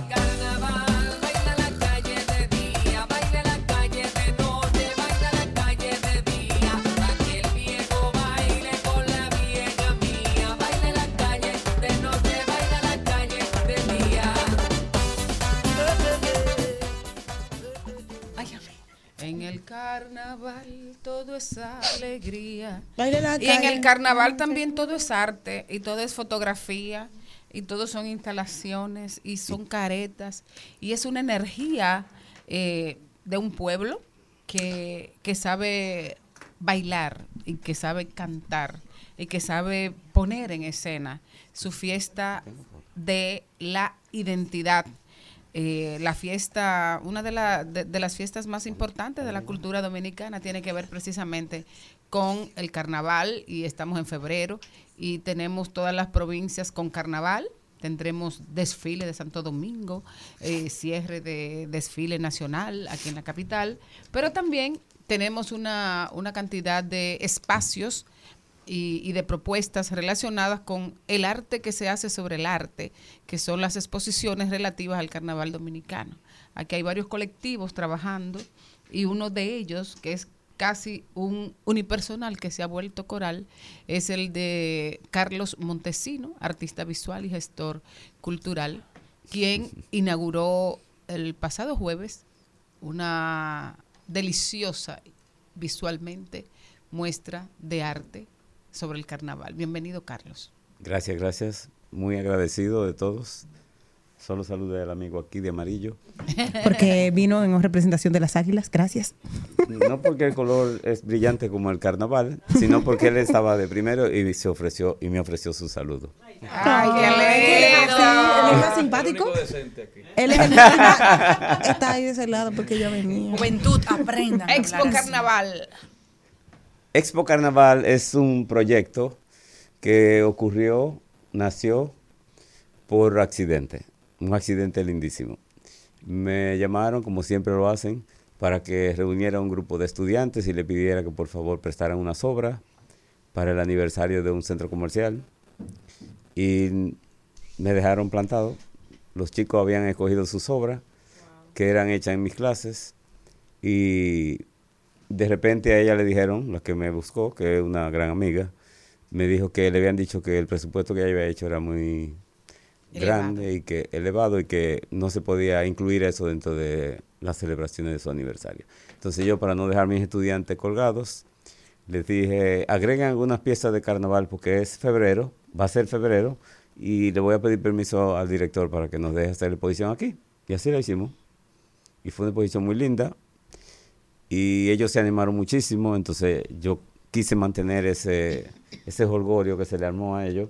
Carnaval todo es alegría. Y en el carnaval también todo es arte y todo es fotografía y todo son instalaciones y son caretas y es una energía eh, de un pueblo que, que sabe bailar y que sabe cantar y que sabe poner en escena su fiesta de la identidad eh, la fiesta, una de, la- de- las fiestas más importantes de la cultura dominicana tiene que ver precisamente con el carnaval y estamos en febrero y tenemos todas las provincias con carnaval. Tendremos desfile de Santo Domingo, eh, cierre de desfile nacional aquí en la capital, pero también tenemos una, una cantidad de espacios y, y de propuestas relacionadas con el arte que se hace sobre el arte, que son las exposiciones relativas al carnaval dominicano. Aquí hay varios colectivos trabajando y uno de ellos, que es casi un unipersonal que se ha vuelto coral, es el de Carlos Montesino, artista visual y gestor cultural, quien inauguró el pasado jueves una deliciosa visualmente muestra de arte sobre el carnaval. Bienvenido, Carlos. Gracias, gracias. Muy agradecido de todos. Solo saludé al amigo aquí de amarillo. Porque vino en representación de las águilas. Gracias. No porque el color es brillante como el carnaval, sino porque él estaba de primero y se ofreció y me ofreció su saludo. Ay, qué así, él es más simpático. Él es el está ahí de ese lado porque yo venía. Juventud, aprendan. a Expo hablar así. Expo Carnaval es un proyecto que ocurrió, nació por accidente, un accidente lindísimo. Me llamaron, como siempre lo hacen, para que reuniera un grupo de estudiantes y le pidiera que por favor prestaran unas obras para el aniversario de un centro comercial. Y me dejaron plantado. Los chicos habían escogido sus obras, que eran hechas en mis clases, y de repente a ella le dijeron, la que me buscó, que es una gran amiga, me dijo que le habían dicho que el presupuesto que ella había hecho era muy grande y que elevado y que no se podía incluir eso dentro de las celebraciones de su aniversario. Entonces yo para no dejar a mis estudiantes colgados, les dije, agreguen algunas piezas de carnaval porque es febrero, va a ser febrero y le voy a pedir permiso al director para que nos deje hacer la exposición aquí. Y así la hicimos. Y fue una exposición muy linda, y ellos se animaron muchísimo, entonces yo quise mantener ese, ese holgorio que se le armó a ellos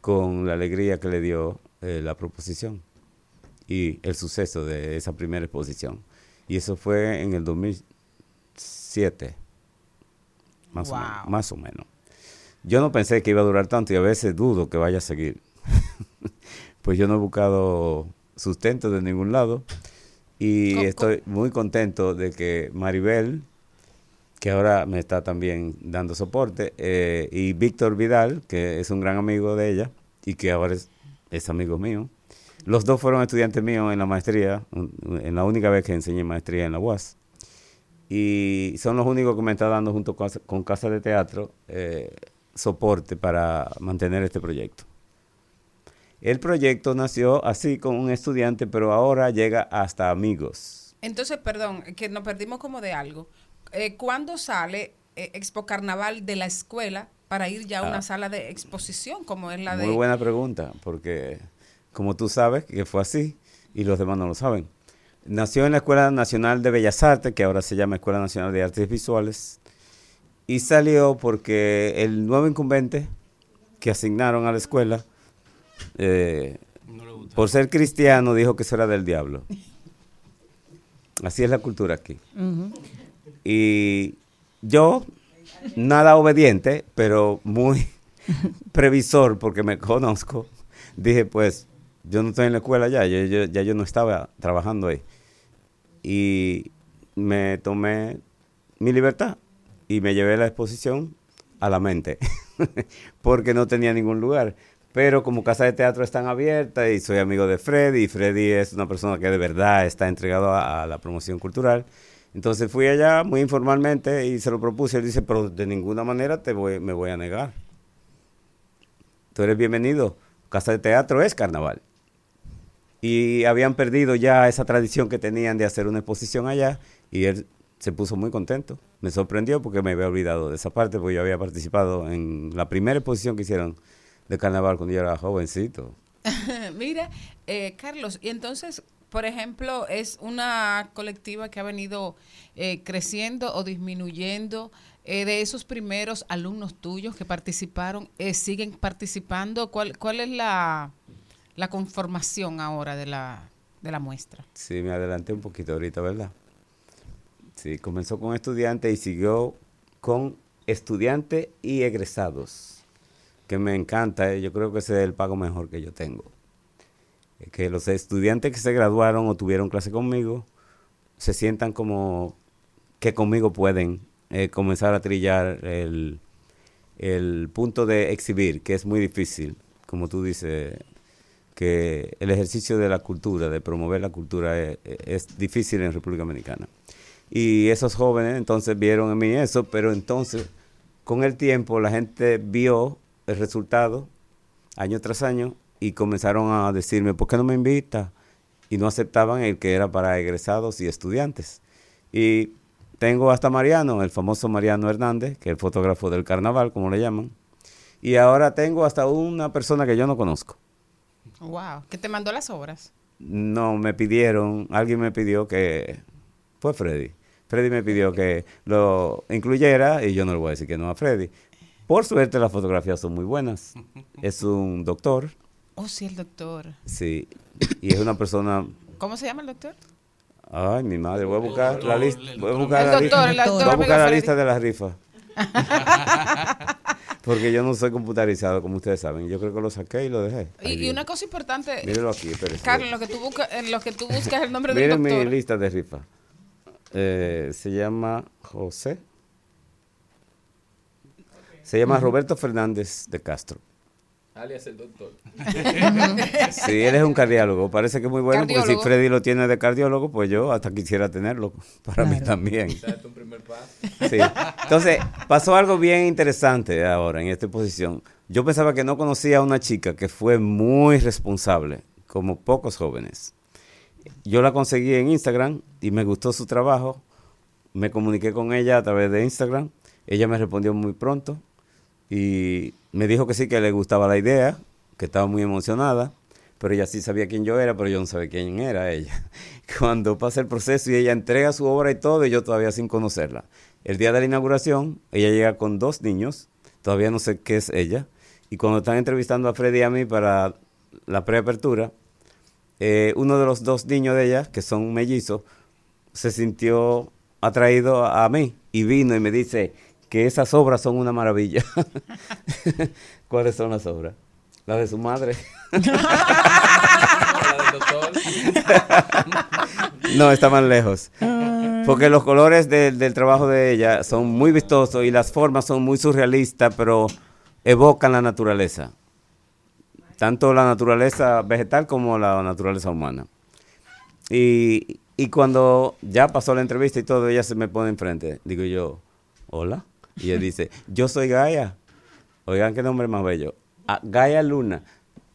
con la alegría que le dio eh, la proposición y el suceso de esa primera exposición. Y eso fue en el 2007, más, o, menos, más o menos. Yo no pensé que iba a durar tanto y a veces dudo que vaya a seguir. pues yo no he buscado sustento de ningún lado y estoy muy contento de que Maribel, que ahora me está también dando soporte, eh, y Víctor Vidal, que es un gran amigo de ella y que ahora es, es amigo mío. Los dos fueron estudiantes míos en la maestría, en la única vez que enseñé maestría en la UAS. Y son los únicos que me están dando junto con, con Casa de Teatro eh, soporte para mantener este proyecto. El proyecto nació así con un estudiante, pero ahora llega hasta amigos. Entonces, perdón, que nos perdimos como de algo. Eh, ¿Cuándo sale eh, Expo Carnaval de la escuela para ir ya a una Ah. sala de exposición como es la de... Muy buena pregunta, porque como tú sabes que fue así y los demás no lo saben. Nació en la Escuela Nacional de Bellas Artes, que ahora se llama Escuela Nacional de Artes Visuales, y salió porque el nuevo incumbente que asignaron a la escuela, eh, por ser cristiano, dijo que eso era del diablo. Así es la cultura aquí. Y yo, nada obediente, pero muy previsor, porque me conozco, dije, pues, yo no estoy en la escuela ya, yo- yo- ya yo no estaba trabajando ahí. y me tomé mi libertad y me llevé la exposición a la mente, porque no tenía ningún lugar. Pero como casa de teatro están abiertas y soy amigo de Freddy, y Freddy es una persona que de verdad está entregado a, la promoción cultural, entonces fui allá muy informalmente y se lo propuse. Él dice, pero de ninguna manera te voy, me voy a negar. Tú eres bienvenido. Casa de teatro es carnaval. Y habían perdido ya esa tradición que tenían de hacer una exposición allá y él se puso muy contento. Me sorprendió porque me había olvidado de esa parte porque yo había participado en la primera exposición que hicieron de carnaval cuando yo era jovencito. Mira, eh, Carlos, y entonces, por ejemplo, es una colectiva que ha venido eh, creciendo o disminuyendo. eh, de esos primeros alumnos tuyos que participaron, eh, siguen participando. ¿Cuál, cuál es la, la conformación ahora de la, de la muestra? Sí, me adelanté un poquito ahorita, ¿verdad? Sí, comenzó con estudiantes y siguió con estudiantes y egresados, que me encanta, eh, yo creo que ese es el pago mejor que yo tengo. Eh, Que los estudiantes que se graduaron o tuvieron clase conmigo se sientan como que conmigo pueden eh, comenzar a trillar el, el punto de exhibir, que es muy difícil, como tú dices, que el ejercicio de la cultura, de promover la cultura, es, es difícil en República Dominicana. Y esos jóvenes entonces vieron en mí eso, pero entonces con el tiempo la gente vio el resultado año tras año y comenzaron a decirme, ¿por qué no me invita? Y no aceptaban el que era para egresados y estudiantes. Y tengo hasta Mariano, el famoso Mariano Hernández, que es el fotógrafo del carnaval, como le llaman. Y ahora tengo hasta una persona que yo no conozco. Wow, que te mandó las obras. No, me pidieron, alguien me pidió que, fue Freddy. Freddy me pidió que lo incluyera y yo no le voy a decir que no a Freddy. Por suerte las fotografías son muy buenas. Es un doctor, Oh, sí, el doctor. sí, y es una persona... ¿Cómo se llama el doctor? Ay, mi madre, voy a buscar la lista. Voy a buscar la doctor, lista. doctor, Voy a buscar la lista de las rifas. Porque yo no soy computarizado, como ustedes saben. Yo creo que lo saqué y lo dejé. Y, una cosa importante, Mírelo aquí, espérese. Carlos, en lo que tú buscas, en lo que tú buscas el nombre del Miren mi doctor. lista de rifas. Eh, se llama José. Se llama Roberto Fernández de Castro. Alias el doctor. Sí, él es un cardiólogo. Parece que es muy bueno porque si Cardiólogo. Freddy lo tiene de cardiólogo, pues yo hasta quisiera tenerlo para mí también. Date un primer paso. Sí. Entonces, pasó algo bien interesante ahora en esta exposición. Yo pensaba que no conocía a una chica que fue muy responsable, como pocos jóvenes. Yo la conseguí en Instagram y me gustó su trabajo. Me comuniqué con ella a través de Instagram. Ella me respondió muy pronto y me dijo que sí, que le gustaba la idea, que estaba muy emocionada, pero ella sí sabía quién yo era, pero yo no sabía quién era ella. Cuando pasa el proceso y ella entrega su obra y todo, y yo todavía sin conocerla. El día de la inauguración, ella llega con dos niños, todavía no sé qué es ella, y cuando están entrevistando a Freddy y a mí para la preapertura, eh, uno de los dos niños de ella, que son mellizos, se sintió atraído a mí y vino y me dice que esas obras son una maravilla. ¿Cuáles son las obras? Las de su madre. no, está más lejos. Porque los colores de- del trabajo de ella son muy vistosos y las formas son muy surrealistas, pero evocan la naturaleza. Tanto la naturaleza vegetal como la naturaleza humana. Y, y cuando ya pasó la entrevista y todo, ella se me pone enfrente. Digo yo, hola. Y ella dice, yo soy Gaia. Oigan qué nombre más bello. Ah, Gaia Luna.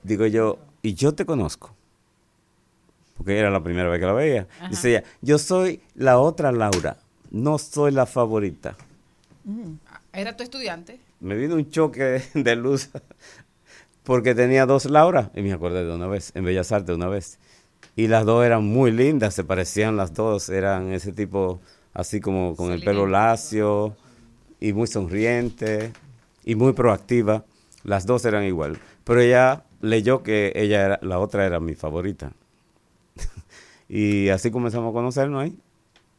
Digo yo, y yo te conozco. Porque era la primera vez que la veía. Ajá. Dice ella, yo soy la otra Laura. No soy la favorita. ¿Era tu estudiante? Me vino un choque de luz porque tenía dos Laura y me acordé de una vez, en Bellas Artes una vez. Y las dos eran muy lindas, se parecían las dos, eran ese tipo así como con el pelo lacio y muy sonriente y muy proactiva. Las dos eran igual, pero ella leyó que ella era, la otra era mi favorita. y así comenzamos a conocernos ahí.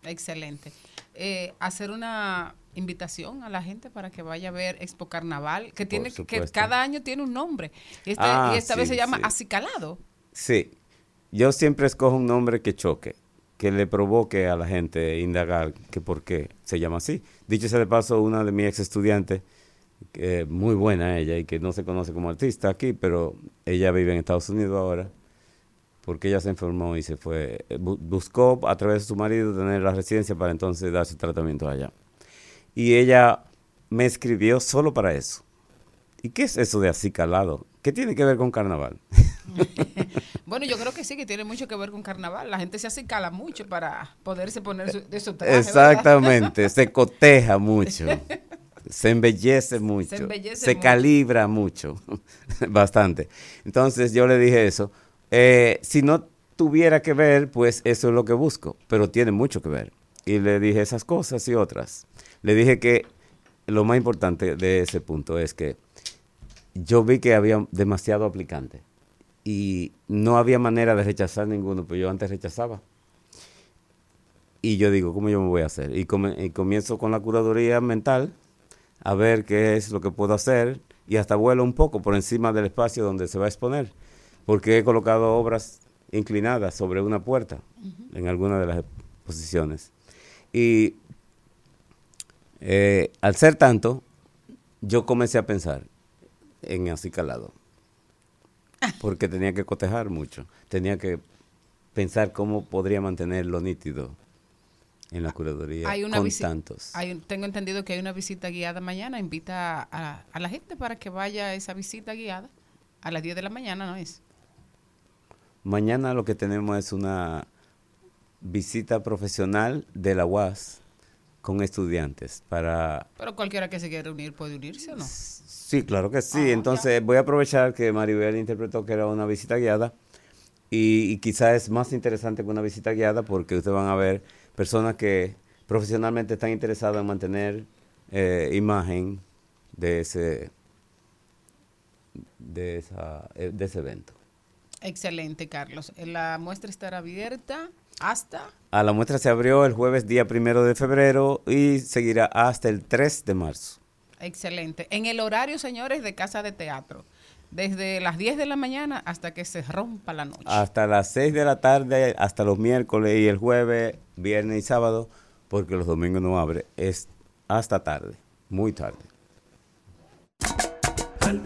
Excelente. Eh, hacer una invitación a la gente para que vaya a ver Expo Carnaval, que tiene que cada año tiene un nombre. Y, este- Ah, y esta vez se llama sí. Acicalado. Sí, yo siempre escojo un nombre que choque. Que le provoque a la gente indagar que por qué se llama así. Dicho sea de paso, una de mis ex estudiantes, que muy buena ella y que no se conoce como artista aquí, pero ella vive en Estados Unidos ahora, porque ella se enfermó y se fue, eh, bu- buscó a través de su marido tener la residencia para entonces darse tratamiento allá. Y ella me escribió solo para eso. ¿Y qué es eso de así calado? ¿Qué tiene que ver con carnaval? Bueno, yo creo que sí, que tiene mucho que ver con carnaval. La gente se acicala mucho para poderse poner su, de su traje. ¿verdad? Exactamente, se coteja mucho, se embellece mucho, se, embellece mucho. calibra mucho, bastante. Entonces yo le dije eso. Eh, si no tuviera que ver, pues eso es lo que busco, pero tiene mucho que ver. Y le dije esas cosas y otras. Le dije que lo más importante de ese punto es que yo vi que había demasiado aplicante y no había manera de rechazar ninguno, pues yo antes rechazaba. Y yo digo, ¿cómo yo me voy a hacer? Y comienzo con la curaduría mental a ver qué es lo que puedo hacer y hasta vuelo un poco por encima del espacio donde se va a exponer, porque he colocado obras inclinadas sobre una puerta en alguna de las exposiciones. Y eh, al ser tanto, yo comencé a pensar en acicalado, porque tenía que cotejar mucho, tenía que pensar cómo podría mantenerlo nítido en la curaduría Hay una con tantos. hay tengo entendido que hay una visita guiada mañana. Invita a, a la gente para que vaya a esa visita guiada. A las 10 de la mañana, ¿no es? Mañana lo que tenemos es una visita profesional de la UAS con estudiantes para... Pero cualquiera que se quiera unir puede unirse o no. Sí, claro que sí. Entonces voy a aprovechar que Maribel interpretó que era una visita guiada y, y quizá es más interesante que una visita guiada porque ustedes van a ver personas que profesionalmente están interesadas en mantener eh, imagen de ese de, esa, eh, de ese evento. Excelente, Carlos. La muestra estará abierta hasta... A la muestra se abrió el jueves día primero de febrero y seguirá hasta el 3 de marzo. Excelente. En el horario, señores, de Casa de Teatro. Desde las 10 de la mañana hasta que se rompa la noche. Hasta las 6 de la tarde, hasta los miércoles y el jueves, viernes y sábado, porque los domingos no abre, es hasta tarde, muy tarde. Al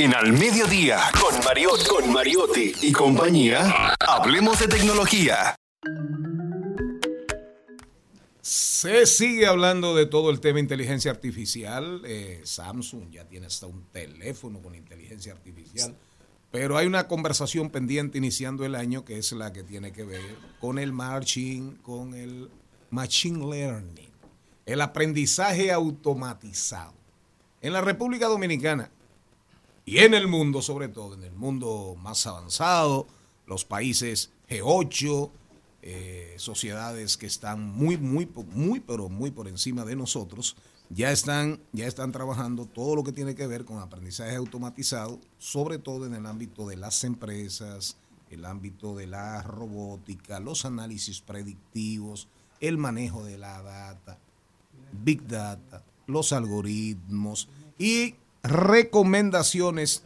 En Al Mediodía, con Mariotti, con Mariotti y compañía, hablemos de tecnología. Se sigue hablando de todo el tema inteligencia artificial. Eh, Samsung ya tiene hasta un teléfono con inteligencia artificial. Pero hay una conversación pendiente iniciando el año que es la que tiene que ver con el marching, con el machine learning, el aprendizaje automatizado. En la República Dominicana y en el mundo, sobre todo, en el mundo más avanzado, los países G8, eh, sociedades que están muy, muy, muy, pero muy por encima de nosotros, ya están, ya están trabajando todo lo que tiene que ver con aprendizaje automatizado, sobre todo en el ámbito de las empresas, el ámbito de la robótica, los análisis predictivos, el manejo de la data, Big Data, los algoritmos y recomendaciones,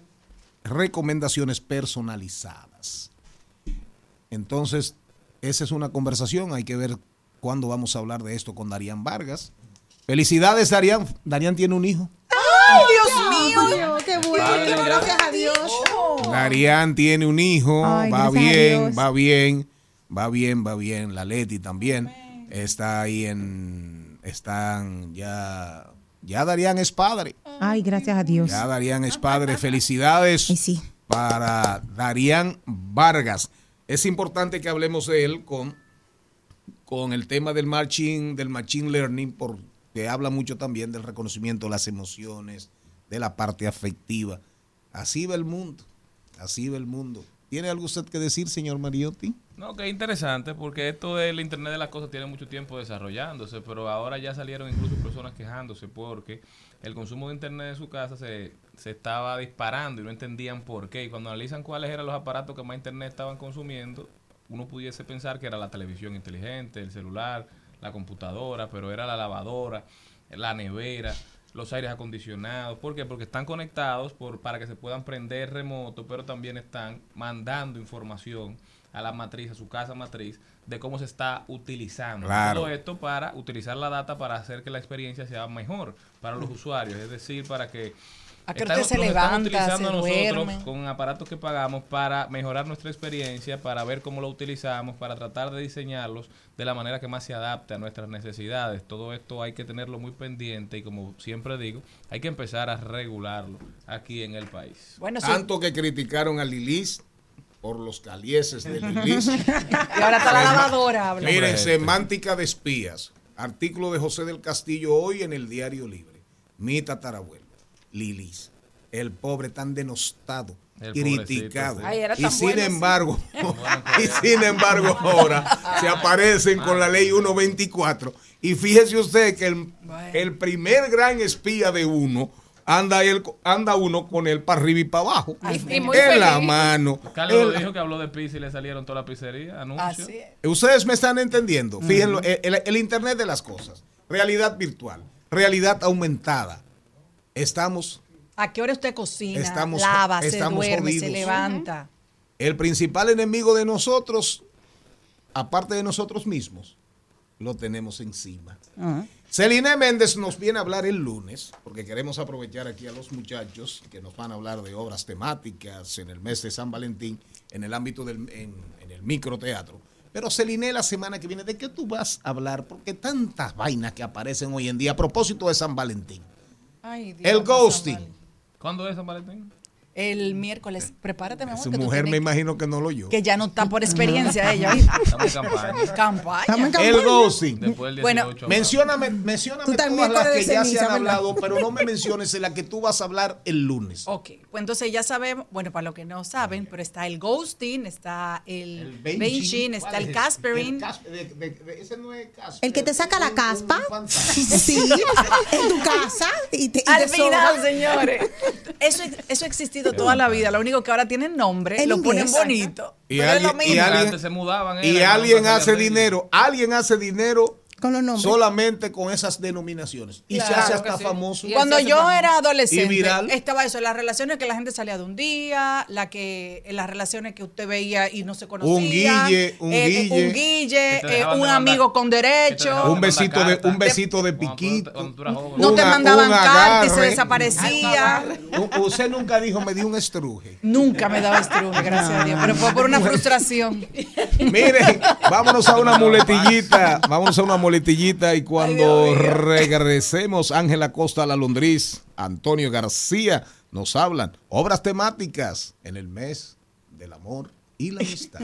recomendaciones personalizadas. Entonces, esa es una conversación, hay que ver cuándo vamos a hablar de esto con Darían Vargas. Felicidades, Darían. Darían tiene un hijo. ¡Ay, Dios mío! ¡Qué bueno, Gracias a Dios. Darían tiene un hijo, Ay, va bien, va bien, va bien, va bien. La Leti también está ahí en, están ya, ya Darían es padre. Ay, gracias a Dios. Ya Darían es padre. Felicidades para Darían Vargas. Es importante que hablemos de él con, con el tema del del machine learning, porque habla mucho también del reconocimiento de las emociones, de la parte afectiva. Así va el mundo. Así va el mundo. ¿Tiene algo usted que decir, señor Mariotti? No, que interesante, porque esto del Internet de las Cosas tiene mucho tiempo desarrollándose, pero ahora ya salieron incluso personas quejándose porque el consumo de Internet en su casa se, se estaba disparando y no entendían por qué. Y cuando analizan cuáles eran los aparatos que más Internet estaban consumiendo, uno pudiese pensar que era la televisión inteligente, el celular, la computadora, pero era la lavadora, la nevera. Los aires acondicionados. ¿Por qué? Porque están conectados por, para que se puedan prender remoto, pero también están mandando información a la matriz, a su casa matriz, de cómo se está utilizando. Claro. Todo esto para utilizar la data para hacer que la experiencia sea mejor para los usuarios, es decir, para que ¿A qué estamos- usted se nos están levanta, utilizando se nosotros duerme? con aparatos que pagamos para mejorar nuestra experiencia, para ver cómo lo utilizamos, para tratar de diseñarlos de la manera que más se adapte a nuestras necesidades. Todo esto hay que tenerlo muy pendiente y como siempre digo, hay que empezar a regularlo aquí en el país. Bueno, Tanto que criticaron a Lilis por los calieses de Lilis. Y ahora está la lavadora, habla. Miren, Hombre, semántica de espías. Artículo de José del Castillo hoy en el Diario Libre. Mi tatarabuelo, Lilis. El pobre tan denostado, El criticado. sí. Ay, y sin bueno, sí. embargo, y sin embargo ahora se aparecen con la ley 124. Y fíjese usted que el, el primer gran espía de uno anda él, anda uno con él para arriba y para abajo. En la feliz. mano. Carlos dijo que habló de pizza y le salieron toda la pizzería, anuncios. Ustedes me están entendiendo. El, el- el Internet de las cosas. Realidad virtual, realidad aumentada. Estamos, ¿A qué hora usted cocina? Estamos- lava, estamos se duerme, se levanta. el principal enemigo de nosotros, aparte de nosotros mismos, lo tenemos encima. Celine Méndez nos viene a hablar el lunes, porque queremos aprovechar aquí a los muchachos que nos van a hablar de obras temáticas en el mes de San Valentín, en el ámbito del en, en el microteatro. Pero Celine, la semana que viene, ¿de qué tú vas a hablar? Porque tantas vainas que aparecen hoy en día a propósito de San Valentín. Ay, Dios, El ghosting. ¿Cuándo es San Valentín? El miércoles. Prepárate, mi amor. Su que tú mujer me imagino que no lo oyó. Que ya no está por experiencia ella. Estamos en campaña. Campaña. El ghosting. Después del Bueno, 18 Mencióname, mencióname Tú también todas las que el ya se han ¿verdad? hablado, pero no me menciones en la que tú vas a hablar el lunes. Ok, pues entonces ya sabemos, bueno, para los que no saben, pero está el ghosting, está el, Beijing, Beijing, está ¿cuál el es? Casperin. El Cas- de- de- de- ese no es Casper. El que te saca la caspa. Sí, en tu casa. Y te, y Al te final, señores. Eso, eso ha existido toda la vida. Lo único que ahora tienen nombre, lo ponen bonito. Y Pero es lo y mismo. alguien- Antes se mudaban, y alguien hace dinero, alguien hace dinero con los nombres. solamente con esas denominaciones. Y se Claro hace que hasta sí. famoso. Cuando yo era Y adolescente, viral. estaba eso, las relaciones que la gente salía de un día, la que, las relaciones que usted veía y no se conocía. Un guille, un eh, guille. un eh, un mandar- amigo con derecho. un besito de un besito de piquito. No te mandaban carta y se desaparecía. Usted nunca dijo me dio un estruje. Nunca me daba estruje, gracias a Dios. Pero fue por una frustración. Miren, vámonos a una muletillita, vámonos a una muletillita y cuando regresemos, Ángela Costa La Londriz, Antonio García nos hablan. Obras temáticas en el mes del amor y la amistad.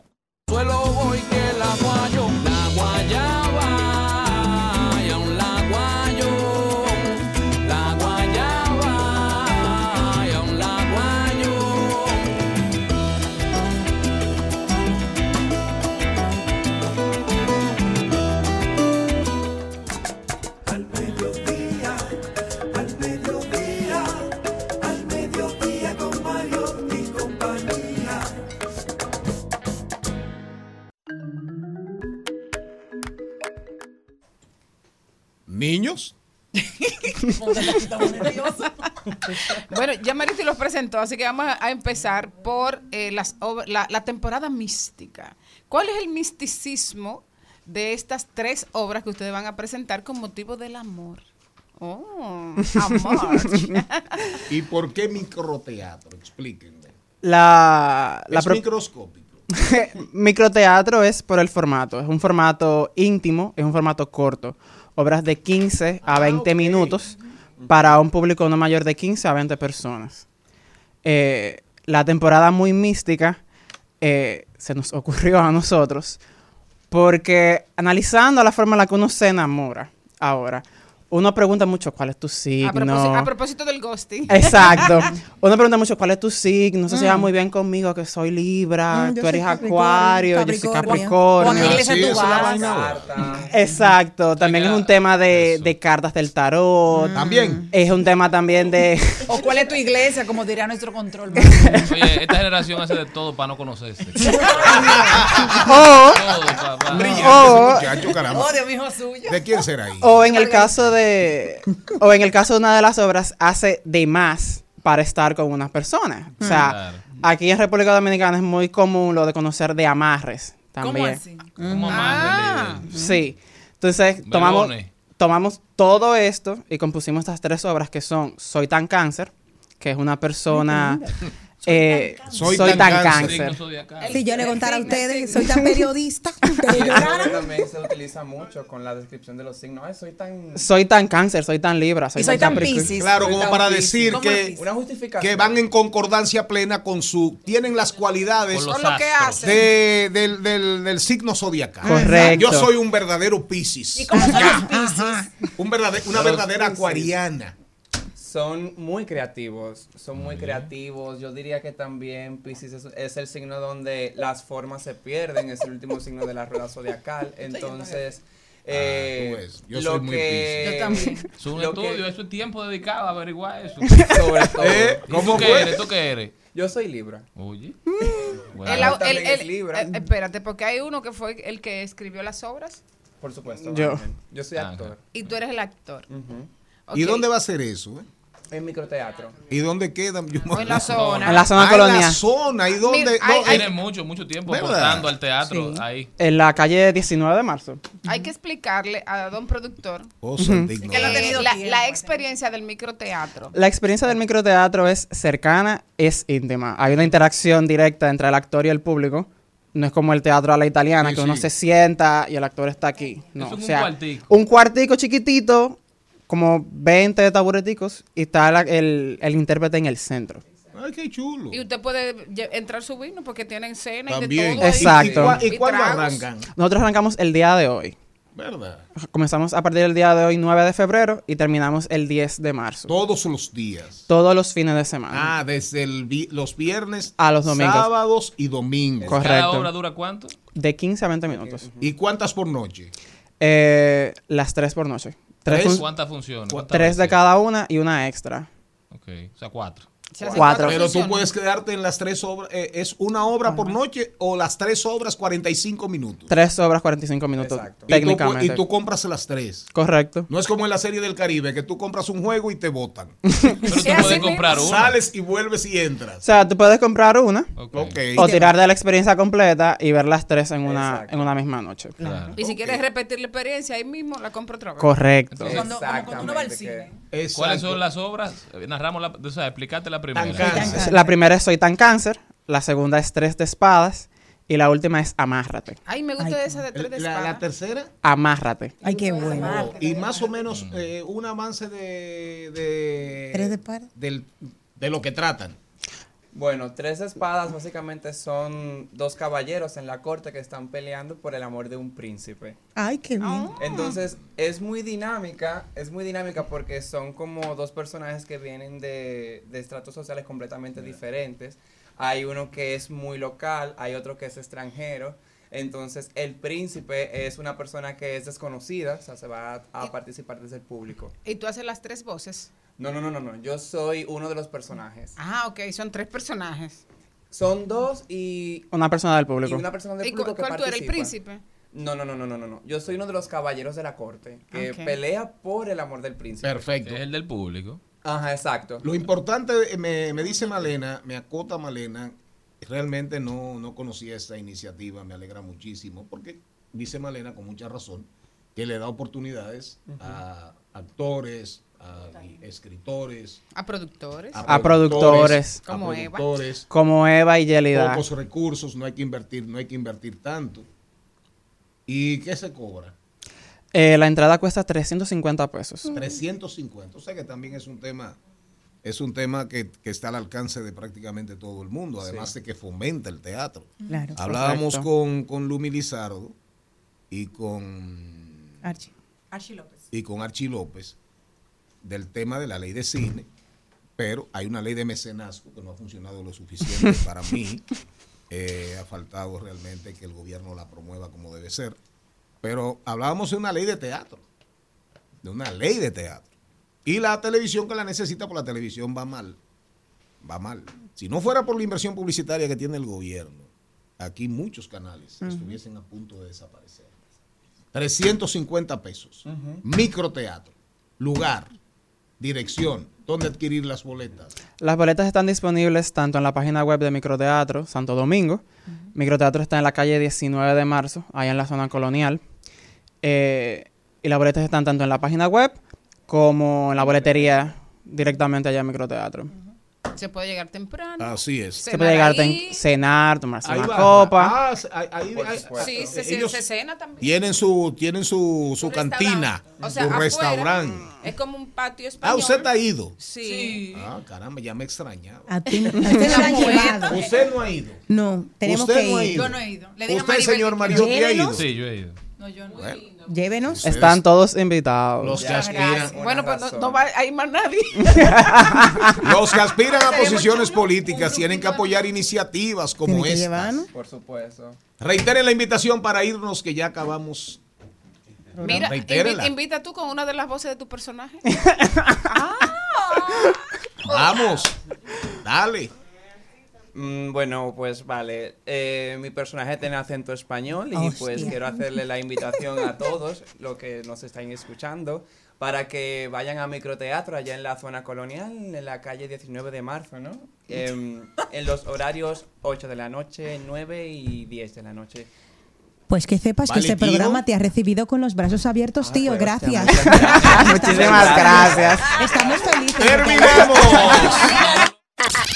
Suelo voy que la guayo, la guayaba, Niños, Bueno, ya Mariti los presentó, así que vamos a, empezar por eh, las la, la temporada mística. ¿Cuál es el misticismo de estas tres obras que ustedes van a presentar con motivo del amor? Oh, amor. ¿y por qué microteatro? Explíquenme. La, la es microscópico. microteatro es por el formato, es un formato íntimo, es un formato corto, obras de 15 a 20 minutos para un público no mayor de 15 a 20 personas. Eh, la temporada muy mística eh, se nos ocurrió a nosotros porque analizando la forma en la que uno se enamora ahora, uno pregunta mucho cuál es tu signo. a, propósito, a propósito del ghosting. Exacto. Uno pregunta mucho cuál es tu signo, se lleva Mm. muy bien conmigo, que soy Libra, Mm, tú eres Capricornio, Acuario, yo soy Capricornio. Capricornio. ¿Cuál iglesia tú vas? Exacto, también es un tema de, de cartas del tarot. También. Es un tema también de... ¿O cuál es tu iglesia? Como diría nuestro control. Oye, esta generación hace de todo para no conocerse. o, Todo, papá. Brillante o- ese muchacho, caramba. Oh, Dios mío, suyo. ¿De quién será ahí? o en el caso de de, o en el caso de una de las obras, hace de más para estar con una persona. O sea, Claro. aquí en República Dominicana es muy común lo de conocer de amarres también. así? ¿Cómo Ah. Sí. Entonces, tomamos, tomamos todo esto y compusimos estas tres obras que son Soy tan cáncer, que es una persona... eh, soy, tan, cáncer. Si yo le contara a ustedes, soy tan periodista, también se utiliza mucho con la descripción de los signos. Ay, soy tan... Soy tan cáncer, soy tan libra, soy. Claro, Soy como tan para Piscis. decir ¿Cómo que, es? Una justificación. que van en concordancia plena con su. Tienen las cualidades Con lo que hacen. de- del, del- del signo zodiacal. Correcto. Yo soy un verdadero Piscis. ¿Y cómo son los Piscis? Un verdade- una verdadera Piscis. acuariana. Son muy creativos, son muy creativos. Yo diría que también Pisces es, es el signo donde las formas se pierden, es el último signo de la rueda zodiacal. Entonces, eh, tú ves, yo lo soy muy que-. Yo también. Es un estudio, eso es tiempo dedicado a averiguar eso. Sobre todo. ¿Eh? ¿Y ¿Cómo ¿Tú qué fue? eres? ¿Tú qué eres? Yo soy Libra. Oye. El au- el- el- es Libra. eh, espérate, porque hay uno que fue el que escribió las obras Por supuesto. Yo. Yo soy actor. y tú eres el actor. ¿Y dónde va a ser eso? eh? En microteatro. ¿Y dónde quedan? Yo En la zona. En la zona Ah, En colonial. la zona. ¿Y dónde? Mira, hay- no, hay- Tiene mucho, mucho tiempo aportando al teatro ahí. En la calle 19 de marzo. Hay que explicarle a don productor Oh, eh, la, la experiencia del microteatro. La experiencia del microteatro es cercana, es íntima. Hay una interacción directa entre el actor y el público. No es como el teatro a la italiana, Sí, que uno sí. se sienta y el actor está aquí. No, es o un sea, cuartico. un cuartico chiquitito, como 20 tabureticos, y está la- el, el intérprete en el centro. Ay, qué chulo. Y usted puede entrar su vino porque tienen cena y de todo. Exacto. ¿Y, y Y cuándo arrancan? Nosotros arrancamos el día de hoy. ¿Verdad? Comenzamos a partir del día de hoy, 9 de febrero, y terminamos el 10 de marzo. Todos los días. Todos los fines de semana. Ah, desde el vi- los viernes A los domingos. sábados y domingos. Correcto. ¿Cada obra dura cuánto? De 15 a 20 minutos. ¿Y cuántas por noche? Eh, las tres por noche. Tres, ¿Cuántas funciones? ¿Cuántas tres de veces? cada una y una extra. Ok, o sea, cuatro. Cuatro. Pero tú puedes quedarte en las tres obras. eh, ¿Es una obra por noche o las tres obras 45 minutos? Tres obras 45 minutos Y tú, técnicamente. y tú compras las tres. Correcto. No es como en la serie del Caribe, que tú compras un juego y te botan. Pero tú puedes comprar una. Sales y vuelves y O entras. sea, tú puedes comprar una Ok. o tirar de la experiencia completa y ver las tres en una, en una misma noche. Y si quieres repetir la experiencia ahí mismo, la compro otra vez. Correcto. Entonces, cuando, como cuando uno va al cine. ¿Cuáles son las obras? Eh, Narramos la, o sea, explícate la primera. La primera es Soy tan cáncer, la segunda es Tres de espadas y la última es Amárrate. Ay, me gusta esa de tres de La, espada. la tercera. Amárrate. Ay, qué bueno. Y más o menos eh, un avance de, de, Tres de espada. del- de lo que tratan. Bueno, tres espadas básicamente son dos caballeros en la corte que están peleando por el amor de un príncipe. Ay, qué bien. Entonces es muy dinámica, es muy dinámica porque son como dos personajes que vienen de, de estratos sociales completamente diferentes. Hay uno que es muy local, hay otro que es extranjero. Entonces el príncipe es una persona que es desconocida, o sea, se va a, a participar desde el público. Y tú haces las tres voces. No, no, no, no, no, yo soy uno de los personajes. Ah, ok, son tres personajes. Son dos y... Una persona del público. Y una persona del ¿Y cu- público que cuál tú eres, el príncipe? No, no, no, no, no, no. Yo soy uno de los caballeros de la corte que pelea por el amor del príncipe. Perfecto. Es el del público. Ajá, exacto. Lo importante, eh, me, me dice Malena, me acota Malena, realmente no, no conocía esta iniciativa, me alegra muchísimo, porque dice Malena con mucha razón que le da oportunidades a actores, a escritores, A productores. A productores. Como Eva. productores, Como Eva y Yelida. pocos recursos, no hay que invertir, no hay que invertir tanto. ¿Y qué se cobra? Eh, la entrada cuesta 350 pesos. 350. O sea que también es un tema, es un tema que, que está al alcance de prácticamente todo el mundo, además de que fomenta el teatro. Claro. Hablábamos Correcto. con, con Lumi Lizardo y con Archie. Archie López. y con Archie López del tema de la ley de cine, pero hay una ley de mecenazgo que no ha funcionado lo suficiente para mí. Eh, ha faltado realmente que el gobierno la promueva como debe ser. Pero hablábamos de una ley de teatro, de una ley de teatro. Y la televisión que la necesita, por la televisión va mal. Va mal. Si no fuera por la inversión publicitaria que tiene el gobierno, aquí muchos canales estuviesen a punto de desaparecer. 350 pesos. Microteatro. lugar, dirección, dónde adquirir las boletas. Las boletas están disponibles tanto en la página web de Microteatro Santo Domingo. Microteatro está en la calle 19 de marzo, allá en la zona colonial. Eh, y las boletas están tanto en la página web como en la boletería directamente allá en Microteatro. Se puede llegar temprano. Así es. Se puede llegar a cenar, tomarse Ahí una va. copa. Ah, ahí- ahí- Sí, se, se- se cena también. tienen su, tienen su, su cantina, O sea, su restaurante. Es como un patio Ah, español. usted ha ido. Sí. Ah, caramba, ya me extrañaba. A ti, usted no la han llevado. Usted no ha ido. No, tenemos Usted que no ha ir. ido. Yo no he ido. Le Usted, Maribel señor Mariotti, ha ido. Sí, yo he ido. No, yo no. Llévenos. Están todos invitados. Los que aspiran, Bueno, pues no, no va a ir más nadie. los que aspiran a posiciones políticas tienen que apoyar iniciativas como esta. Por supuesto. Reiteren la invitación para irnos que ya acabamos. Mira, invi- invita tú con una de las voces de tu personaje. Vamos, dale. Mm, bueno, pues vale. Eh, mi personaje tiene acento español y Hostia. pues quiero hacerle la invitación a todos los que nos están escuchando para que vayan a microteatro allá en la zona colonial, en la calle 19 de marzo, ¿no? Em, en los horarios 8 de la noche, 9 y 10 de la noche. Pues que sepas que este tío. programa te ha recibido con los brazos abiertos, tío. pues, gracias. muchas gracias. Muchísimas gracias. Estamos felices. ¡Terminamos!